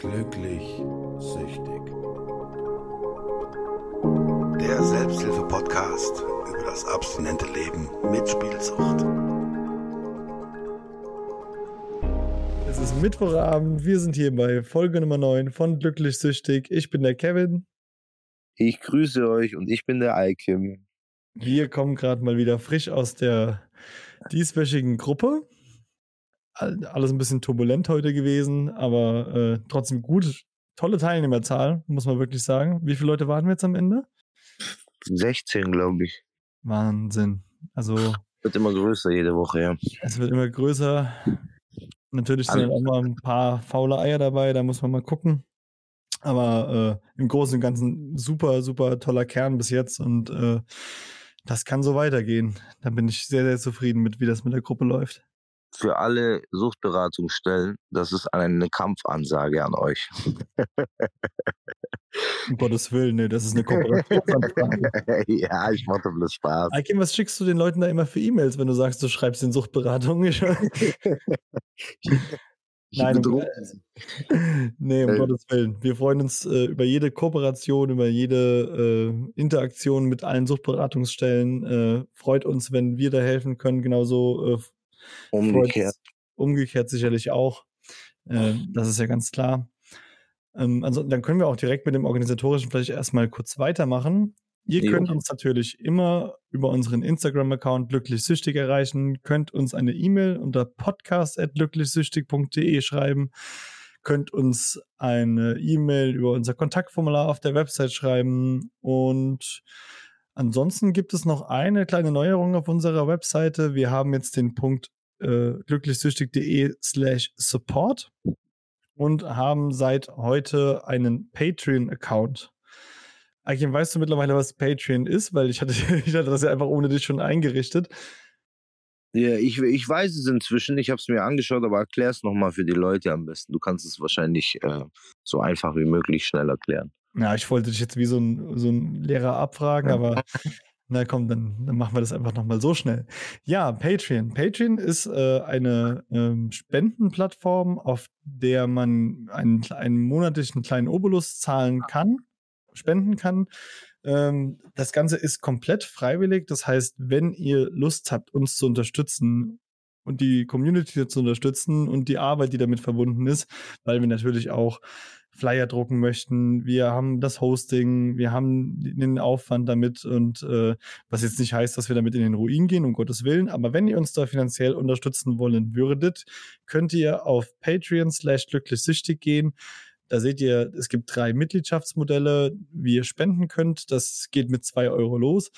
Glücklich süchtig. Der Selbsthilfe-Podcast über das abstinente Leben mit Spielsucht. Es ist Mittwochabend, wir sind hier bei Folge Nummer 9 von Glücklich Süchtig. Ich bin der Kevin. Ich grüße euch und ich bin der Alkim. Wir kommen gerade mal wieder frisch aus der dieswöchigen Gruppe. Alles ein bisschen turbulent heute gewesen, aber äh, trotzdem gut. Tolle Teilnehmerzahl, muss man wirklich sagen. Wie viele Leute waren wir jetzt am Ende? 16, glaube ich. Wahnsinn. Also. Wird immer größer jede Woche, ja. Es wird immer größer. Natürlich sind auch mal ein paar faule Eier dabei, da muss man mal gucken. Aber äh, im Großen und Ganzen super, super toller Kern bis jetzt und äh, das kann so weitergehen. Da bin ich sehr, sehr zufrieden mit, wie das mit der Gruppe läuft. Für alle Suchtberatungsstellen, das ist eine Kampfansage an euch. um Gottes Willen, ne, das ist eine Kooperationsanfrage. ja, ich mache bloß Spaß. Akim, was schickst du den Leuten da immer für E-Mails, wenn du sagst, du schreibst in Suchtberatung? Nein, um, nee, um äh, Gottes Willen. Wir freuen uns äh, über jede Kooperation, über jede äh, Interaktion mit allen Suchtberatungsstellen. Äh, freut uns, wenn wir da helfen können. Genauso umgekehrt. Umgekehrt sicherlich auch. Äh, das ist ja ganz klar. Ähm, also dann können wir auch direkt mit dem Organisatorischen vielleicht erstmal kurz weitermachen. Ihr jo. könnt uns natürlich immer über unseren Instagram-Account glücklichsüchtig erreichen, könnt uns eine E-Mail unter podcast.glücklichsüchtig.de schreiben, könnt uns eine E-Mail über unser Kontaktformular auf der Website schreiben und ansonsten gibt es noch eine kleine Neuerung auf unserer Webseite. Wir haben jetzt den Punkt äh, glücklichsüchtig.de slash support und haben seit heute einen Patreon-Account. Akim, weißt du mittlerweile, was Patreon ist? Weil ich hatte, ich hatte das ja einfach ohne dich schon eingerichtet. Ja, ich, ich weiß es inzwischen. Ich habe es mir angeschaut, aber erklär es nochmal für die Leute am besten. Du kannst es wahrscheinlich äh, so einfach wie möglich schnell erklären. Ja, ich wollte dich jetzt wie so ein, so ein Lehrer abfragen, aber na komm, dann, dann machen wir das einfach nochmal so schnell. Ja, Patreon. Patreon ist äh, eine ähm, Spendenplattform, auf der man einen, einen monatlichen kleinen Obolus zahlen kann spenden kann. Ähm, das Ganze ist komplett freiwillig. Das heißt, wenn ihr Lust habt, uns zu unterstützen und die Community zu unterstützen und die Arbeit, die damit verbunden ist, weil wir natürlich auch Flyer drucken möchten, wir haben das Hosting, wir haben den Aufwand damit und äh, was jetzt nicht heißt, dass wir damit in den Ruin gehen, um Gottes Willen, aber wenn ihr uns da finanziell unterstützen wollen würdet, könnt ihr auf Patreon slash glücklich süchtig gehen. Da seht ihr, es gibt drei Mitgliedschaftsmodelle, wie ihr spenden könnt. Das geht mit zwei Euro los.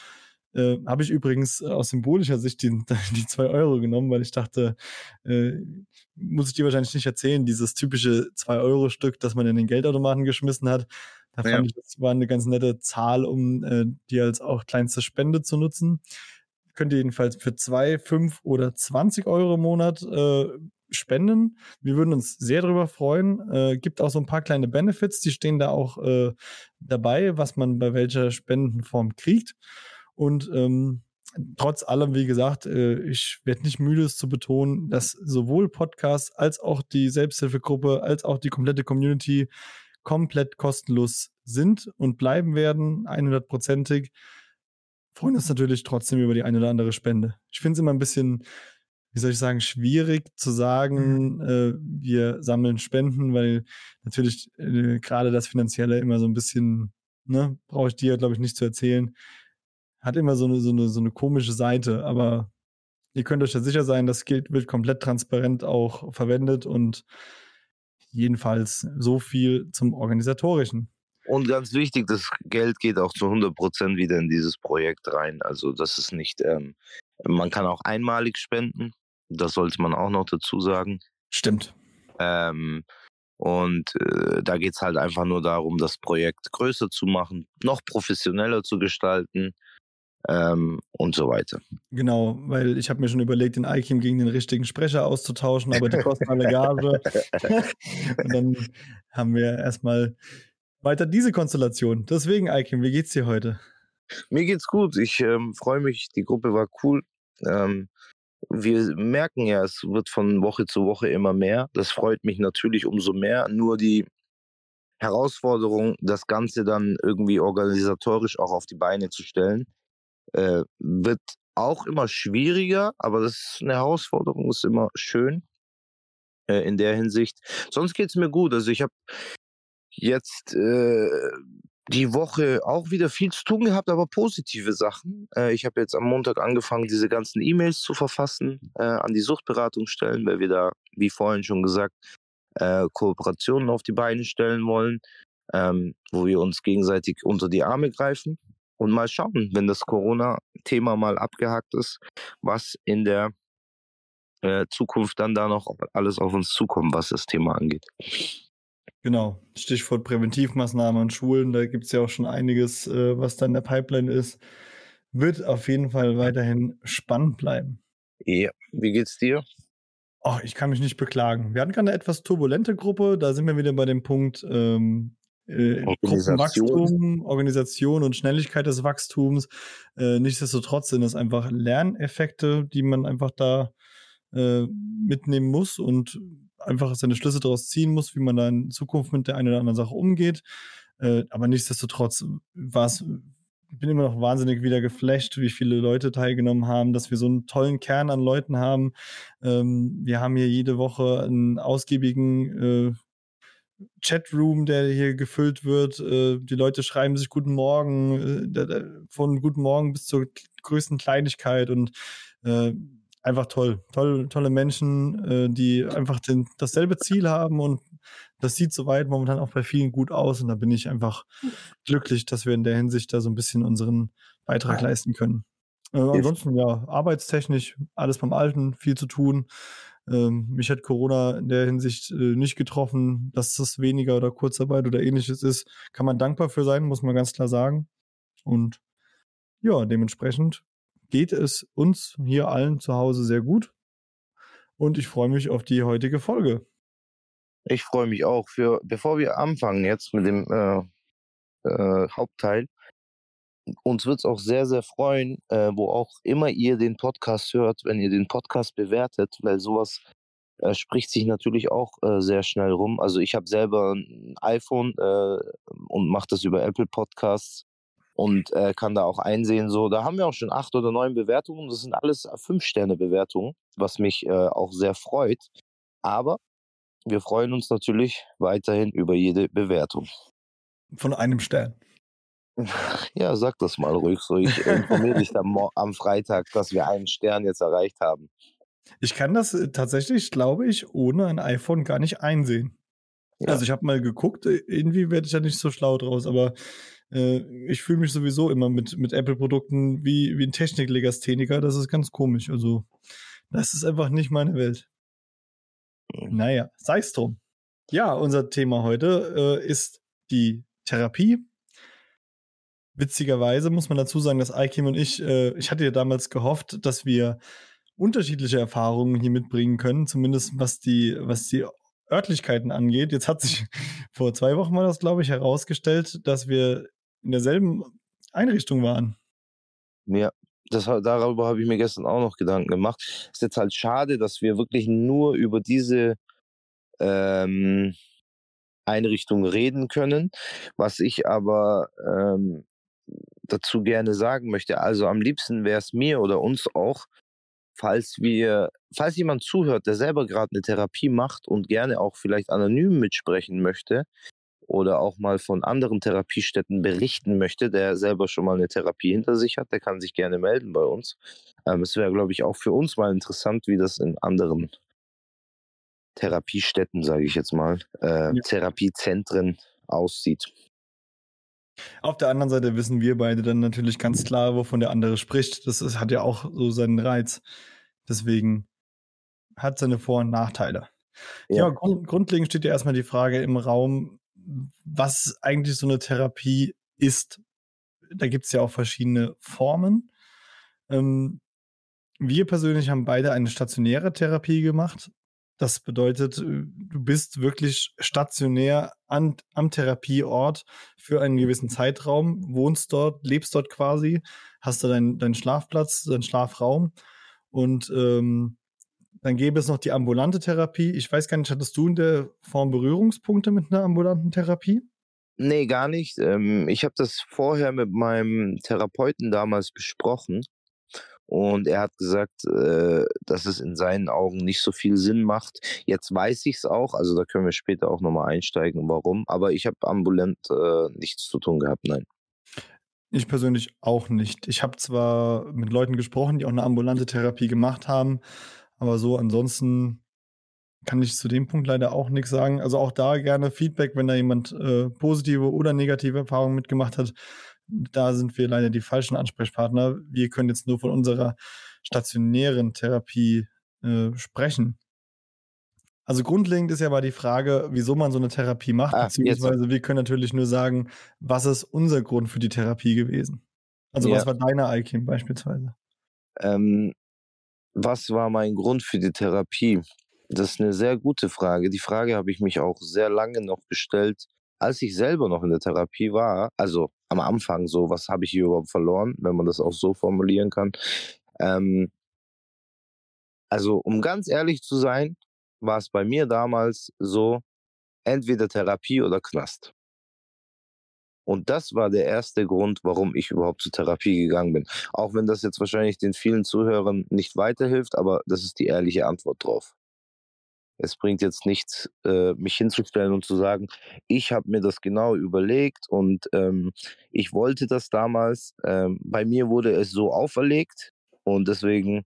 Äh, Habe ich übrigens aus symbolischer Sicht die, die zwei Euro genommen, weil ich dachte, äh, muss ich dir wahrscheinlich nicht erzählen, dieses typische zwei Euro Stück, das man in den Geldautomaten geschmissen hat. Da fand ja. ich, das war eine ganz nette Zahl, um äh, die als auch kleinste Spende zu nutzen. Könnt ihr jedenfalls für zwei, fünf oder 20 Euro im Monat äh, spenden. Wir würden uns sehr darüber freuen. Äh, gibt auch so ein paar kleine Benefits, die stehen da auch äh, dabei, was man bei welcher Spendenform kriegt. Und ähm, trotz allem, wie gesagt, äh, ich werde nicht müde, es zu betonen, dass sowohl Podcast als auch die Selbsthilfegruppe als auch die komplette Community komplett kostenlos sind und bleiben werden, 100%ig. Freuen uns natürlich trotzdem über die eine oder andere Spende. Ich finde es immer ein bisschen wie soll ich sagen, schwierig zu sagen, mhm. äh, wir sammeln Spenden, weil natürlich äh, gerade das Finanzielle immer so ein bisschen, ne, brauche ich dir, glaube ich, nicht zu erzählen, hat immer so eine, so, eine, so eine komische Seite, aber ihr könnt euch ja sicher sein, das Geld wird komplett transparent auch verwendet und jedenfalls so viel zum Organisatorischen. Und ganz wichtig, das Geld geht auch zu 100 Prozent wieder in dieses Projekt rein. Also das ist nicht, ähm, man kann auch einmalig spenden. Das sollte man auch noch dazu sagen. Stimmt. Ähm, und äh, da geht es halt einfach nur darum, das Projekt größer zu machen, noch professioneller zu gestalten ähm, und so weiter. Genau, weil ich habe mir schon überlegt, den IKIM gegen den richtigen Sprecher auszutauschen, aber die kosten alle Gage. und dann haben wir erstmal weiter diese Konstellation. Deswegen, Aikim, wie geht's dir heute? Mir geht's gut. Ich ähm, freue mich. Die Gruppe war cool. Ähm, wir merken ja, es wird von Woche zu Woche immer mehr. Das freut mich natürlich umso mehr. Nur die Herausforderung, das Ganze dann irgendwie organisatorisch auch auf die Beine zu stellen. Äh, wird auch immer schwieriger, aber das ist eine Herausforderung, ist immer schön äh, in der Hinsicht. Sonst geht es mir gut. Also ich habe jetzt äh, die Woche auch wieder viel zu tun gehabt, aber positive Sachen. Äh, ich habe jetzt am Montag angefangen, diese ganzen E-Mails zu verfassen äh, an die Suchtberatungsstellen, weil wir da, wie vorhin schon gesagt, äh, Kooperationen auf die Beine stellen wollen, ähm, wo wir uns gegenseitig unter die Arme greifen und mal schauen, wenn das Corona-Thema mal abgehakt ist, was in der äh, Zukunft dann da noch alles auf uns zukommt, was das Thema angeht. Genau, Stichwort Präventivmaßnahmen an Schulen, da gibt es ja auch schon einiges, äh, was da in der Pipeline ist. Wird auf jeden Fall weiterhin spannend bleiben. Ja, wie geht's dir? Oh, ich kann mich nicht beklagen. Wir hatten gerade eine etwas turbulente Gruppe, da sind wir wieder bei dem Punkt ähm, äh, Gruppenwachstum, Organisation und Schnelligkeit des Wachstums. Äh, nichtsdestotrotz sind es einfach Lerneffekte, die man einfach da äh, mitnehmen muss und einfach seine Schlüsse daraus ziehen muss, wie man da in Zukunft mit der einen oder anderen Sache umgeht. Äh, aber nichtsdestotrotz war es, bin immer noch wahnsinnig wieder geflasht, wie viele Leute teilgenommen haben, dass wir so einen tollen Kern an Leuten haben. Ähm, wir haben hier jede Woche einen ausgiebigen äh, Chatroom, der hier gefüllt wird. Äh, die Leute schreiben sich Guten Morgen, äh, von Guten Morgen bis zur größten Kleinigkeit und äh, einfach toll. toll. Tolle Menschen, die einfach den, dasselbe Ziel haben und das sieht soweit momentan auch bei vielen gut aus und da bin ich einfach glücklich, dass wir in der Hinsicht da so ein bisschen unseren Beitrag leisten können. Ansonsten ja, arbeitstechnisch alles beim Alten, viel zu tun. Ähm, mich hat Corona in der Hinsicht äh, nicht getroffen, dass das weniger oder Kurzarbeit oder ähnliches ist. Kann man dankbar für sein, muss man ganz klar sagen. Und ja, dementsprechend geht es uns hier allen zu Hause sehr gut. Und ich freue mich auf die heutige Folge. Ich freue mich auch. Für, bevor wir anfangen jetzt mit dem äh, äh, Hauptteil, uns wird es auch sehr, sehr freuen, äh, wo auch immer ihr den Podcast hört, wenn ihr den Podcast bewertet, weil sowas äh, spricht sich natürlich auch äh, sehr schnell rum. Also ich habe selber ein iPhone äh, und mache das über Apple Podcasts und äh, kann da auch einsehen, so, da haben wir auch schon acht oder neun Bewertungen. Das sind alles Fünf-Sterne-Bewertungen, was mich äh, auch sehr freut. Aber wir freuen uns natürlich weiterhin über jede Bewertung. Von einem Stern. Ja, sag das mal ruhig so. Ich informiere dich dann am Freitag, dass wir einen Stern jetzt erreicht haben. Ich kann das äh, tatsächlich, glaube ich, ohne ein iPhone gar nicht einsehen. Ja. Also ich habe mal geguckt, äh, irgendwie werde ich ja nicht so schlau draus, aber äh, ich fühle mich sowieso immer mit, mit Apple-Produkten wie, wie ein Techniklegastheniker. Das ist ganz komisch. Also, das ist einfach nicht meine Welt. Mhm. Naja, sei es drum. Ja, unser Thema heute äh, ist die Therapie. Witzigerweise muss man dazu sagen, dass Aikim und ich, äh, ich hatte ja damals gehofft, dass wir unterschiedliche Erfahrungen hier mitbringen können, zumindest was die, was die Örtlichkeiten angeht. Jetzt hat sich vor zwei Wochen mal das, glaube ich, herausgestellt, dass wir in derselben Einrichtung waren. Ja, das, darüber habe ich mir gestern auch noch Gedanken gemacht. Ist jetzt halt schade, dass wir wirklich nur über diese ähm, Einrichtung reden können. Was ich aber ähm, dazu gerne sagen möchte, also am liebsten wäre es mir oder uns auch, falls wir, falls jemand zuhört, der selber gerade eine Therapie macht und gerne auch vielleicht anonym mitsprechen möchte, oder auch mal von anderen Therapiestätten berichten möchte, der selber schon mal eine Therapie hinter sich hat, der kann sich gerne melden bei uns. Ähm, es wäre, glaube ich, auch für uns mal interessant, wie das in anderen Therapiestätten, sage ich jetzt mal, äh, ja. Therapiezentren aussieht. Auf der anderen Seite wissen wir beide dann natürlich ganz klar, wovon der andere spricht. Das ist, hat ja auch so seinen Reiz. Deswegen hat seine Vor- und Nachteile. Ja, ja grund, grundlegend steht ja erstmal die Frage im Raum, was eigentlich so eine Therapie ist. Da gibt es ja auch verschiedene Formen. Ähm, wir persönlich haben beide eine stationäre Therapie gemacht. Das bedeutet, äh, du bist wirklich stationär an, am Therapieort für einen gewissen Zeitraum, wohnst dort, lebst dort quasi, hast da deinen dein Schlafplatz, deinen Schlafraum und ähm, dann gäbe es noch die ambulante Therapie. Ich weiß gar nicht, hattest du in der Form Berührungspunkte mit einer ambulanten Therapie? Nee, gar nicht. Ähm, ich habe das vorher mit meinem Therapeuten damals besprochen. Und er hat gesagt, äh, dass es in seinen Augen nicht so viel Sinn macht. Jetzt weiß ich es auch, also da können wir später auch nochmal einsteigen, warum. Aber ich habe ambulant äh, nichts zu tun gehabt, nein. Ich persönlich auch nicht. Ich habe zwar mit Leuten gesprochen, die auch eine ambulante Therapie gemacht haben, aber so ansonsten kann ich zu dem Punkt leider auch nichts sagen. Also auch da gerne Feedback, wenn da jemand äh, positive oder negative Erfahrungen mitgemacht hat da sind wir leider die falschen Ansprechpartner. Wir können jetzt nur von unserer stationären Therapie äh, sprechen. Also grundlegend ist ja aber die Frage, wieso man so eine Therapie macht, ah, beziehungsweise jetzt. wir können natürlich nur sagen, was ist unser Grund für die Therapie gewesen? Also ja. was war deine IKIM beispielsweise? Ähm, was war mein Grund für die Therapie? Das ist eine sehr gute Frage. Die Frage habe ich mich auch sehr lange noch gestellt, als ich selber noch in der Therapie war, also am Anfang so, was habe ich hier überhaupt verloren, wenn man das auch so formulieren kann. Ähm, also um ganz ehrlich zu sein, war es bei mir damals so, entweder Therapie oder Knast. Und das war der erste Grund, warum ich überhaupt zur Therapie gegangen bin. Auch wenn das jetzt wahrscheinlich den vielen Zuhörern nicht weiterhilft, aber das ist die ehrliche Antwort drauf. Es bringt jetzt nichts, äh, mich hinzustellen und zu sagen, ich habe mir das genau überlegt und ähm, ich wollte das damals. Ähm, bei mir wurde es so auferlegt und deswegen,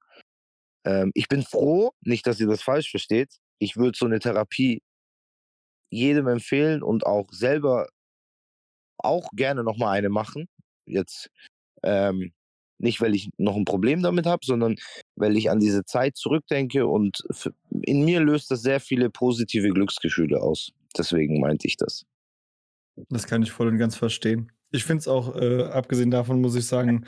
ähm, ich bin froh, nicht, dass ihr das falsch versteht. Ich würde so eine Therapie jedem empfehlen und auch selber auch gerne nochmal eine machen. Jetzt ähm, nicht, weil ich noch ein Problem damit habe, sondern weil ich an diese Zeit zurückdenke und in mir löst das sehr viele positive Glücksgefühle aus. Deswegen meinte ich das. Das kann ich voll und ganz verstehen. Ich finde es auch, äh, abgesehen davon, muss ich sagen,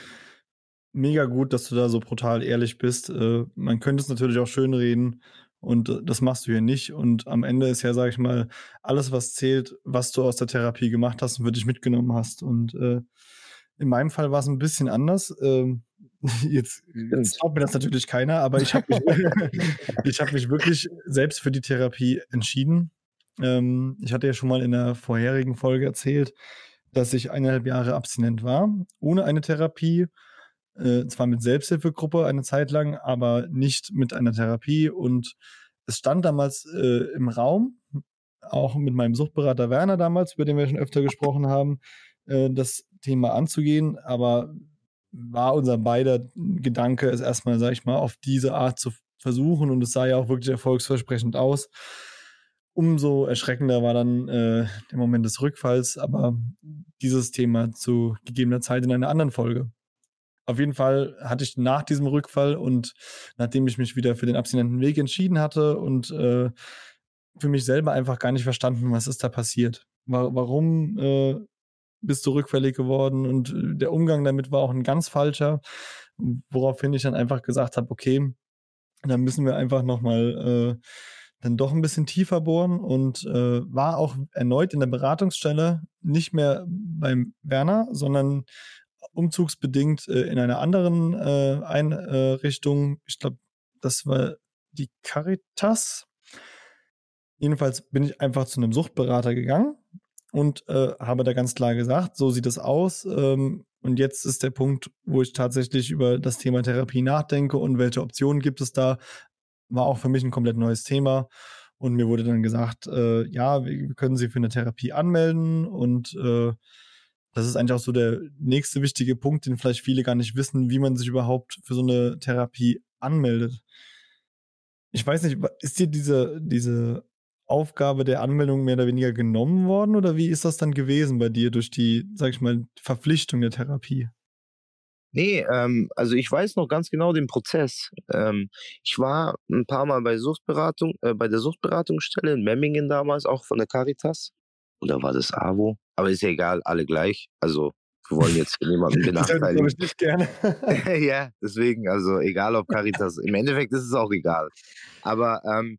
mega gut, dass du da so brutal ehrlich bist. Äh, man könnte es natürlich auch schön reden und äh, das machst du hier nicht. Und am Ende ist ja, sag ich mal, alles, was zählt, was du aus der Therapie gemacht hast und für dich mitgenommen hast. Und äh, in meinem Fall war es ein bisschen anders. Ähm, jetzt, jetzt glaubt mir das natürlich keiner, aber ich habe mich, hab mich wirklich selbst für die Therapie entschieden. Ähm, ich hatte ja schon mal in der vorherigen Folge erzählt, dass ich eineinhalb Jahre abstinent war, ohne eine Therapie. Äh, zwar mit Selbsthilfegruppe eine Zeit lang, aber nicht mit einer Therapie. Und es stand damals äh, im Raum, auch mit meinem Suchtberater Werner damals, über den wir schon öfter gesprochen haben, äh, das Thema anzugehen, aber war unser beider Gedanke, es erstmal, sag ich mal, auf diese Art zu versuchen und es sah ja auch wirklich erfolgsversprechend aus. Umso erschreckender war dann äh, der Moment des Rückfalls, aber dieses Thema zu gegebener Zeit in einer anderen Folge. Auf jeden Fall hatte ich nach diesem Rückfall und nachdem ich mich wieder für den abstinenten Weg entschieden hatte und äh, für mich selber einfach gar nicht verstanden, was ist da passiert. Warum äh, bist du rückfällig geworden und äh, der Umgang damit war auch ein ganz falscher, woraufhin ich dann einfach gesagt habe, okay, dann müssen wir einfach nochmal äh, dann doch ein bisschen tiefer bohren und äh, war auch erneut in der Beratungsstelle nicht mehr beim Werner, sondern umzugsbedingt äh, in einer anderen äh, Einrichtung. Ich glaube, das war die Caritas. Jedenfalls bin ich einfach zu einem Suchtberater gegangen und äh, habe da ganz klar gesagt, so sieht es aus. Ähm, und jetzt ist der Punkt, wo ich tatsächlich über das Thema Therapie nachdenke und welche Optionen gibt es da. War auch für mich ein komplett neues Thema. Und mir wurde dann gesagt, äh, ja, wir können Sie für eine Therapie anmelden. Und äh, das ist eigentlich auch so der nächste wichtige Punkt, den vielleicht viele gar nicht wissen, wie man sich überhaupt für so eine Therapie anmeldet. Ich weiß nicht, ist dir diese, diese Aufgabe der Anmeldung mehr oder weniger genommen worden oder wie ist das dann gewesen bei dir durch die, sag ich mal, Verpflichtung der Therapie? Nee, ähm, also ich weiß noch ganz genau den Prozess. Ähm, ich war ein paar Mal bei Suchtberatung, äh, bei der Suchtberatungsstelle in Memmingen damals, auch von der Caritas. Oder war das AWO? Aber ist ja egal, alle gleich. Also wir wollen jetzt niemanden benachteiligen. Das ich nicht gerne. ja, deswegen, also egal ob Caritas, im Endeffekt ist es auch egal. Aber ähm,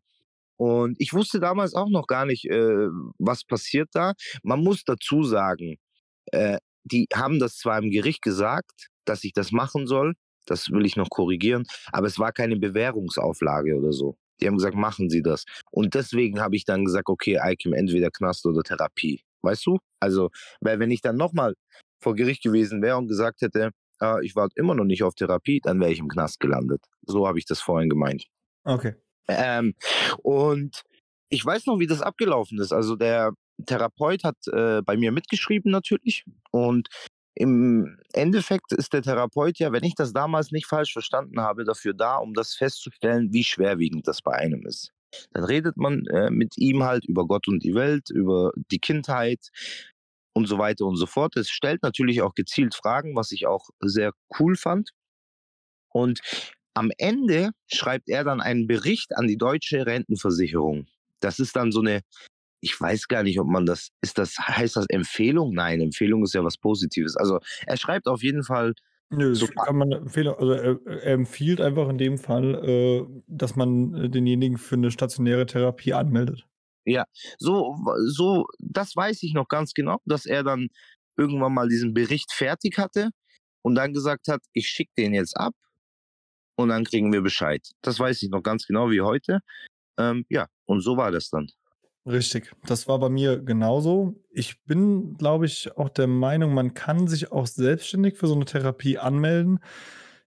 und ich wusste damals auch noch gar nicht, äh, was passiert da. Man muss dazu sagen, äh, die haben das zwar im Gericht gesagt, dass ich das machen soll, Das will ich noch korrigieren. Aber es war keine Bewährungsauflage oder so. Die haben gesagt, machen Sie das. Und deswegen habe ich dann gesagt, okay, Eikim, entweder Knast oder Therapie. Weißt du? Also, weil wenn ich dann nochmal vor Gericht gewesen wäre und gesagt hätte, äh, ich warte immer noch nicht auf Therapie, dann wäre ich im Knast gelandet. So habe ich das vorhin gemeint. Okay. Ähm, und ich weiß noch, wie das abgelaufen ist. Also der Therapeut hat äh, bei mir mitgeschrieben natürlich und im Endeffekt ist der Therapeut ja, wenn ich das damals nicht falsch verstanden habe, dafür da, um das festzustellen, wie schwerwiegend das bei einem ist. Dann redet man äh, mit ihm halt über Gott und die Welt, über die Kindheit und so weiter und so fort. Es stellt natürlich auch gezielt Fragen, was ich auch sehr cool fand. Und am Ende schreibt er dann einen Bericht an die deutsche Rentenversicherung. Das ist dann so eine ich weiß gar nicht, ob man das, ist das, heißt das Empfehlung? Nein, Empfehlung ist ja was Positives. Also er schreibt auf jeden Fall. Nö, so kann man empfehlen. Also er, er, empfiehlt einfach in dem Fall, äh, dass man äh, denjenigen für eine stationäre Therapie anmeldet. Ja, so, so, das weiß ich noch ganz genau, dass er dann irgendwann mal diesen Bericht fertig hatte und dann gesagt hat, ich schicke den jetzt ab und dann kriegen wir Bescheid. Das weiß ich noch ganz genau wie heute. Ähm, ja, und so war das dann. Richtig, das war bei mir genauso. Ich bin, glaube ich, auch der Meinung, man kann sich auch selbstständig für so eine Therapie anmelden.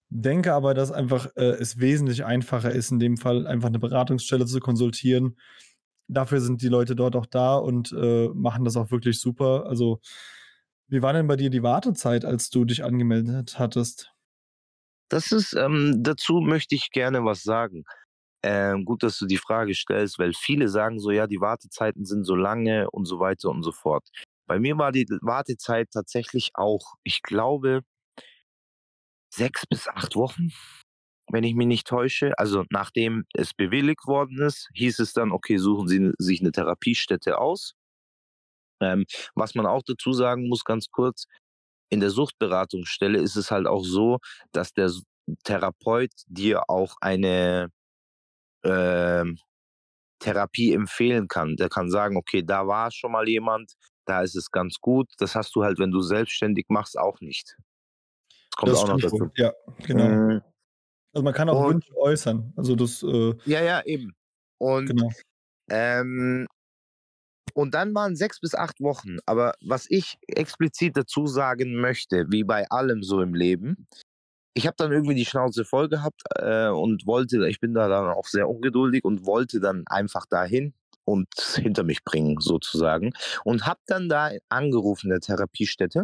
Denke aber, dass einfach äh, es wesentlich einfacher ist, in dem Fall einfach eine Beratungsstelle zu konsultieren. Dafür sind die Leute dort auch da und äh, machen das auch wirklich super. Also, wie war denn bei dir die Wartezeit, als du dich angemeldet hattest? Das ist, ähm, dazu möchte ich gerne was sagen. Ähm, gut, dass du die Frage stellst, weil viele sagen so, ja, die Wartezeiten sind so lange und so weiter und so fort. Bei mir war die Wartezeit tatsächlich auch, ich glaube, sechs bis acht Wochen, wenn ich mich nicht täusche. Also nachdem es bewilligt worden ist, hieß es dann, okay, suchen Sie sich eine Therapiestätte aus. Ähm, was man auch dazu sagen muss, ganz kurz, in der Suchtberatungsstelle ist es halt auch so, dass der Therapeut dir auch eine äh, Therapie empfehlen kann. Der kann sagen, okay, da war schon mal jemand, da ist es ganz gut. Das hast du halt, wenn du selbstständig machst, auch nicht. Das kommt das auch noch dazu. Ja, genau. Mhm. Also man kann auch und, Wünsche äußern. Also das. Äh, ja, ja, eben. Und genau. ähm, und dann waren sechs bis acht Wochen. Aber was ich explizit dazu sagen möchte, wie bei allem so im Leben, ich habe dann irgendwie die Schnauze voll gehabt äh, und wollte, ich bin da dann auch sehr ungeduldig und wollte dann einfach dahin und hinter mich bringen sozusagen und habe dann da angerufen der Therapiestätte.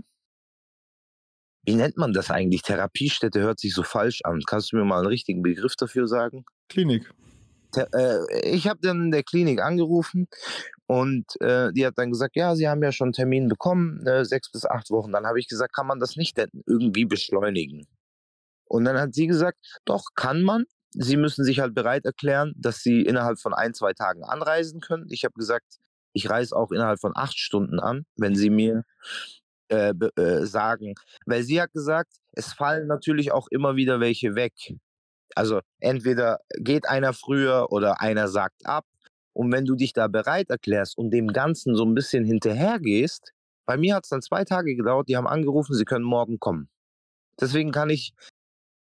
Wie nennt man das eigentlich? Therapiestätte hört sich so falsch an. Kannst du mir mal einen richtigen Begriff dafür sagen? Klinik. Äh, ich habe dann in der Klinik angerufen und äh, die hat dann gesagt, ja, Sie haben ja schon einen Termin bekommen, äh, sechs bis acht Wochen. Dann habe ich gesagt, kann man das nicht irgendwie beschleunigen? Und dann hat sie gesagt, doch, kann man. Sie müssen sich halt bereit erklären, dass sie innerhalb von ein, zwei Tagen anreisen können. Ich habe gesagt, ich reise auch innerhalb von acht Stunden an, wenn sie mir äh, äh, sagen. Weil sie hat gesagt, es fallen natürlich auch immer wieder welche weg. Also entweder geht einer früher oder einer sagt ab. Und wenn du dich da bereit erklärst und dem Ganzen so ein bisschen hinterhergehst, bei mir hat es dann zwei Tage gedauert, die haben angerufen, sie können morgen kommen. Deswegen kann ich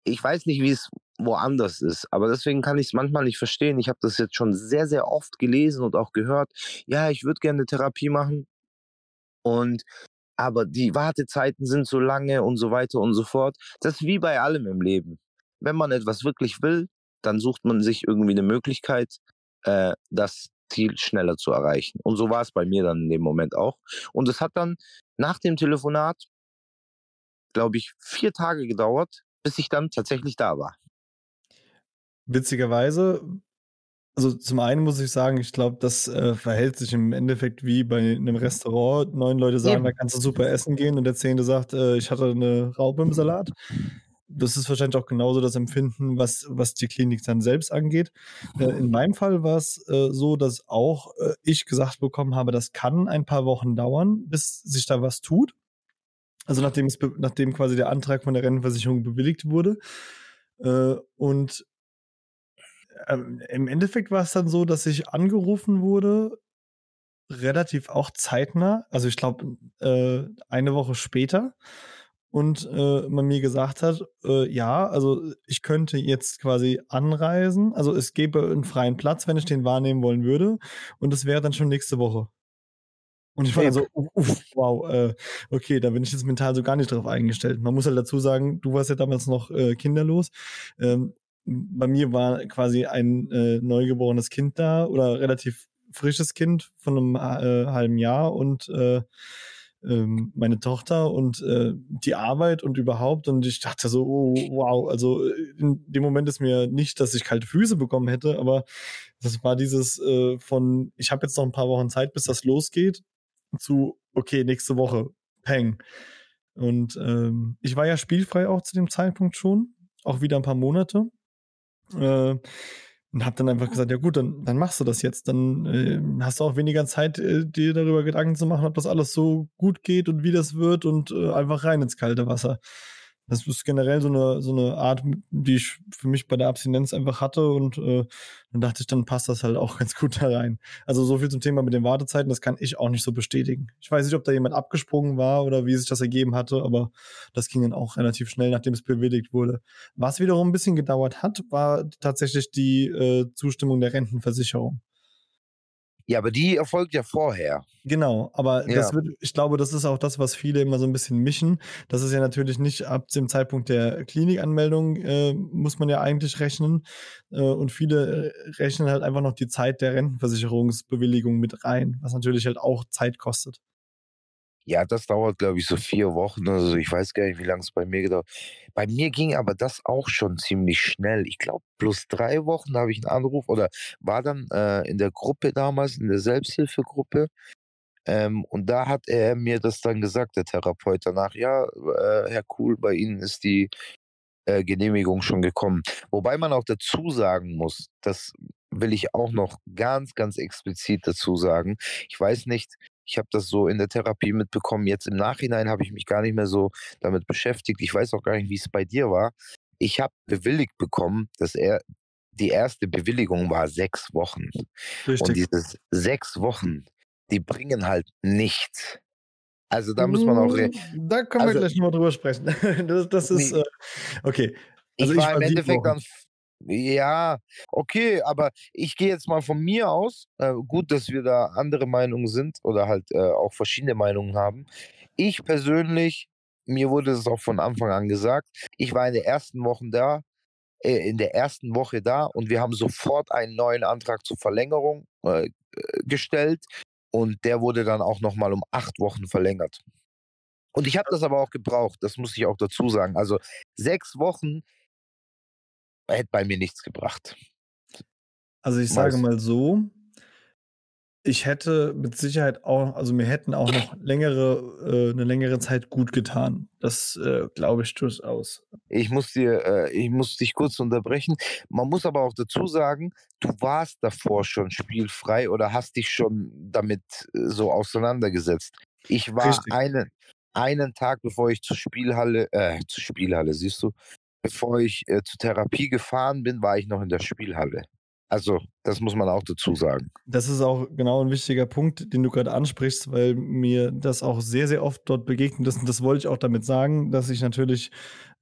ich weiß nicht, wie es woanders ist, aber deswegen kann ich es manchmal nicht verstehen. Ich habe das jetzt schon sehr, sehr oft gelesen und auch gehört. Ja, ich würde gerne Therapie machen. Und aber die Wartezeiten sind so lange und so weiter und so fort. Das ist wie bei allem im Leben. Wenn man etwas wirklich will, dann sucht man sich irgendwie eine Möglichkeit, äh, das Ziel schneller zu erreichen. Und so war es bei mir dann in dem Moment auch. Und es hat dann nach dem Telefonat, glaube ich, vier Tage gedauert, bis ich dann tatsächlich da war. Witzigerweise, also zum einen muss ich sagen, ich glaube, das äh, verhält sich im Endeffekt wie bei einem Restaurant. Neun Leute sagen, Eben. da kannst du super essen gehen und der zehnte sagt, äh, ich hatte eine Raupe im Salat. Das ist wahrscheinlich auch genauso das Empfinden, was, was die Klinik dann selbst angeht. Äh, in meinem Fall war es äh, so, dass auch äh, ich gesagt bekommen habe, das kann ein paar Wochen dauern, bis sich da was tut. Also nachdem, es, nachdem quasi der Antrag von der Rentenversicherung bewilligt wurde. Äh, und ähm, im Endeffekt war es dann so, dass ich angerufen wurde, relativ auch zeitnah, also ich glaube äh, eine Woche später. Und äh, man mir gesagt hat, äh, ja, also ich könnte jetzt quasi anreisen, also es gäbe einen freien Platz, wenn ich den wahrnehmen wollen würde und das wäre dann schon nächste Woche. Und ich war dann so, uff, wow, äh, okay, da bin ich jetzt mental so gar nicht drauf eingestellt. Man muss halt dazu sagen, du warst ja damals noch äh, kinderlos. Ähm, bei mir war quasi ein äh, neugeborenes Kind da oder relativ frisches Kind von einem äh, halben Jahr und äh, ähm, meine Tochter und äh, die Arbeit und überhaupt. Und ich dachte so, oh, wow, also in dem Moment ist mir nicht, dass ich kalte Füße bekommen hätte, aber das war dieses äh, von, ich habe jetzt noch ein paar Wochen Zeit, bis das losgeht, zu, okay, nächste Woche, peng. Und ähm, ich war ja spielfrei auch zu dem Zeitpunkt schon, auch wieder ein paar Monate. Äh, und habe dann einfach gesagt, ja gut, dann, dann machst du das jetzt. Dann äh, hast du auch weniger Zeit, äh, dir darüber Gedanken zu machen, ob das alles so gut geht und wie das wird und äh, einfach rein ins kalte Wasser. Das ist generell so eine, so eine Art, die ich für mich bei der Abstinenz einfach hatte und äh, dann dachte ich, dann passt das halt auch ganz gut da rein. Also so viel zum Thema mit den Wartezeiten, das kann ich auch nicht so bestätigen. Ich weiß nicht, ob da jemand abgesprungen war oder wie sich das ergeben hatte, aber das ging dann auch relativ schnell, nachdem es bewilligt wurde. Was wiederum ein bisschen gedauert hat, war tatsächlich die äh, Zustimmung der Rentenversicherung. Ja, aber die erfolgt ja vorher. Genau, aber Ja. das wird, ich glaube, das ist auch das, was viele immer so ein bisschen mischen. Das ist ja natürlich nicht ab dem Zeitpunkt der Klinikanmeldung, äh, muss man ja eigentlich rechnen. Äh, und viele äh, rechnen halt einfach noch die Zeit der Rentenversicherungsbewilligung mit rein, was natürlich halt auch Zeit kostet. Ja, das dauert, glaube ich, so vier Wochen. Also ich weiß gar nicht, wie lange es bei mir gedauert Bei mir ging aber das auch schon ziemlich schnell. Ich glaube, plus drei Wochen habe ich einen Anruf oder war dann äh, in der Gruppe damals, in der Selbsthilfegruppe. Ähm, und da hat er mir das dann gesagt, der Therapeut danach, ja, äh, Herr Kuhl, bei Ihnen ist die äh, Genehmigung schon gekommen. Wobei man auch dazu sagen muss, das will ich auch noch ganz, ganz explizit dazu sagen. Ich weiß nicht, ich habe das so in der Therapie mitbekommen. Jetzt im Nachhinein habe ich mich gar nicht mehr so damit beschäftigt. Ich weiß auch gar nicht, wie es bei dir war. Ich habe bewilligt bekommen, dass er die erste Bewilligung war sechs Wochen. Und Richtig. diese sechs Wochen, die bringen halt nichts. Also da muss man auch. re- Mm, Da können wir Also- gleich nochmal drüber sprechen. das, das ist, Nee. äh, okay. Ich Also ich war war im Endeffekt Wochen. dann. Ja, okay, aber ich gehe jetzt mal von mir aus. Äh, gut, dass wir da andere Meinungen sind oder halt äh, auch verschiedene Meinungen haben. Ich persönlich, mir wurde es auch von Anfang an gesagt, ich war in der ersten Woche da, äh, in der ersten Woche da und wir haben sofort einen neuen Antrag zur Verlängerung äh, gestellt und der wurde dann auch nochmal um acht Wochen verlängert. Und ich habe das aber auch gebraucht, das muss ich auch dazu sagen. Also sechs Wochen hätte bei mir nichts gebracht. Also ich sage mal so, ich hätte mit Sicherheit auch, also mir hätten auch noch längere, äh, eine längere Zeit gut getan. Das äh, glaube ich durchaus. Ich muss dir, äh, ich muss dich kurz unterbrechen. Man muss aber auch dazu sagen, du warst davor schon spielfrei oder hast dich schon damit äh, so auseinandergesetzt. Ich war Richtig. einen, einen Tag, bevor ich zur Spielhalle, äh, zur Spielhalle, siehst du, bevor ich äh, zur Therapie gefahren bin, war ich noch in der Spielhalle. Also, das muss man auch dazu sagen. Das ist auch genau ein wichtiger Punkt, den du gerade ansprichst, weil mir das auch sehr, sehr oft dort begegnet ist. Und das wollte ich auch damit sagen, dass ich natürlich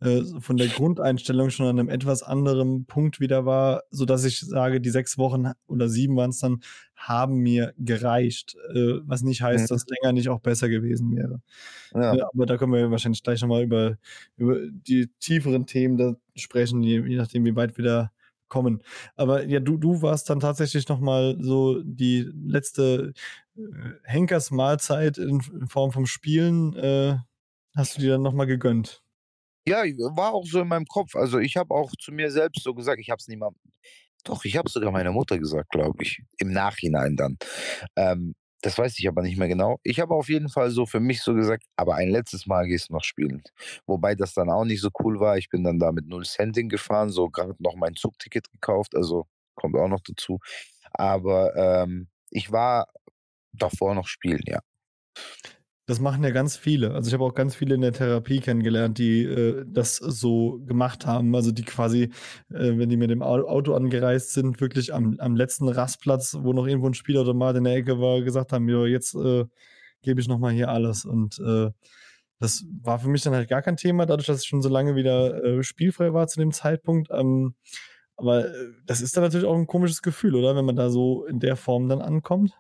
äh, von der Grundeinstellung schon an einem etwas anderen Punkt wieder war, sodass ich sage, die sechs Wochen oder sieben waren es dann, haben mir gereicht. Äh, was nicht heißt, Mhm. dass länger nicht auch besser gewesen wäre. Ja. Ja, aber da können wir wahrscheinlich gleich nochmal über, über die tieferen Themen sprechen, je, je nachdem, wie weit wir da kommen. Aber ja, du, du warst dann tatsächlich nochmal so die letzte äh, Henkersmahlzeit in, in Form vom Spielen, äh, hast du dir dann nochmal gegönnt. Ja, war auch so in meinem Kopf. Also ich habe auch zu mir selbst so gesagt, ich habe es niemandem. Doch, ich habe sogar meiner Mutter gesagt, glaube ich. Im Nachhinein dann. Ähm, das weiß ich aber nicht mehr genau. Ich habe auf jeden Fall so für mich so gesagt, aber ein letztes Mal gehst du noch spielen. Wobei das dann auch nicht so cool war. Ich bin dann da mit null Cent hingefahren, so gerade noch mein Zugticket gekauft, also kommt auch noch dazu. Aber ähm, ich war davor noch spielen, ja. Das machen ja ganz viele. Also ich habe auch ganz viele in der Therapie kennengelernt, die äh, das so gemacht haben. Also die quasi, äh, wenn die mit dem Au- Auto angereist sind, wirklich am, am letzten Rastplatz, wo noch irgendwo ein Spielautomat in der Ecke war, gesagt haben, ja, jetzt äh, gebe ich nochmal hier alles. Und äh, Das war für mich dann halt gar kein Thema, dadurch, dass ich schon so lange wieder äh, spielfrei war zu dem Zeitpunkt. Ähm, aber äh, das ist dann natürlich auch ein komisches Gefühl, oder? Wenn man da so in der Form dann ankommt.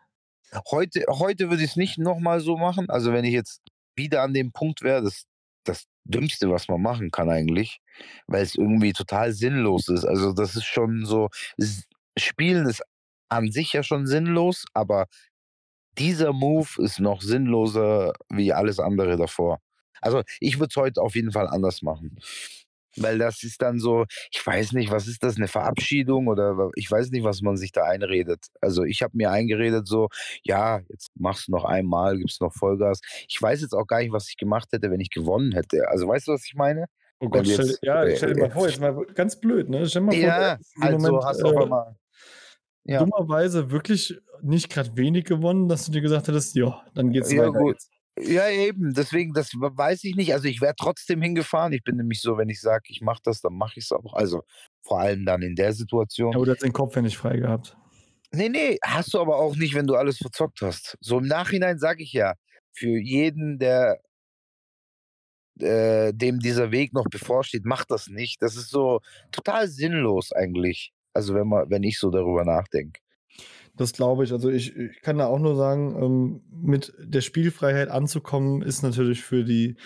Heute, heute würde ich es nicht nochmal so machen. Also wenn ich jetzt wieder an dem Punkt wäre, das das Dümmste, was man machen kann eigentlich, weil es irgendwie total sinnlos ist. Also das ist schon so, Spielen ist an sich ja schon sinnlos, aber dieser Move ist noch sinnloser wie alles andere davor. Also ich würde es heute auf jeden Fall anders machen. Weil das ist dann so, ich weiß nicht, was ist das, eine Verabschiedung oder ich weiß nicht, was man sich da einredet. Also ich habe mir eingeredet so, ja, jetzt machst du noch einmal, gibst noch Vollgas. Ich weiß jetzt auch gar nicht, was ich gemacht hätte, wenn ich gewonnen hätte. Also weißt du, was ich meine? Oh Gott, stell, ja, äh, stell dir mal vor, jetzt mal ganz blöd, ne? Stell dir mal vor, ja, also Moment, hast du äh, mal ja. dummerweise wirklich nicht gerade wenig gewonnen, dass du dir gesagt hättest, ja, dann geht's ja, weiter. Gut. Jetzt. Ja, eben. Deswegen, das weiß ich nicht. Also ich wäre trotzdem hingefahren. Ich bin nämlich so, wenn ich sage, ich mache das, dann mache ich es auch. Also vor allem dann in der Situation. Ja, oder hast den Kopf ja nicht frei gehabt. Nee, nee, hast du aber auch nicht, wenn du alles verzockt hast. So im Nachhinein sage ich ja, für jeden, der äh, dem dieser Weg noch bevorsteht, macht das nicht. Das ist so total sinnlos eigentlich. Also wenn man, wenn ich so darüber nachdenke. Das glaube ich. Also ich, ich, kann da auch nur sagen, ähm, mit der Spielfreiheit anzukommen, ist natürlich für die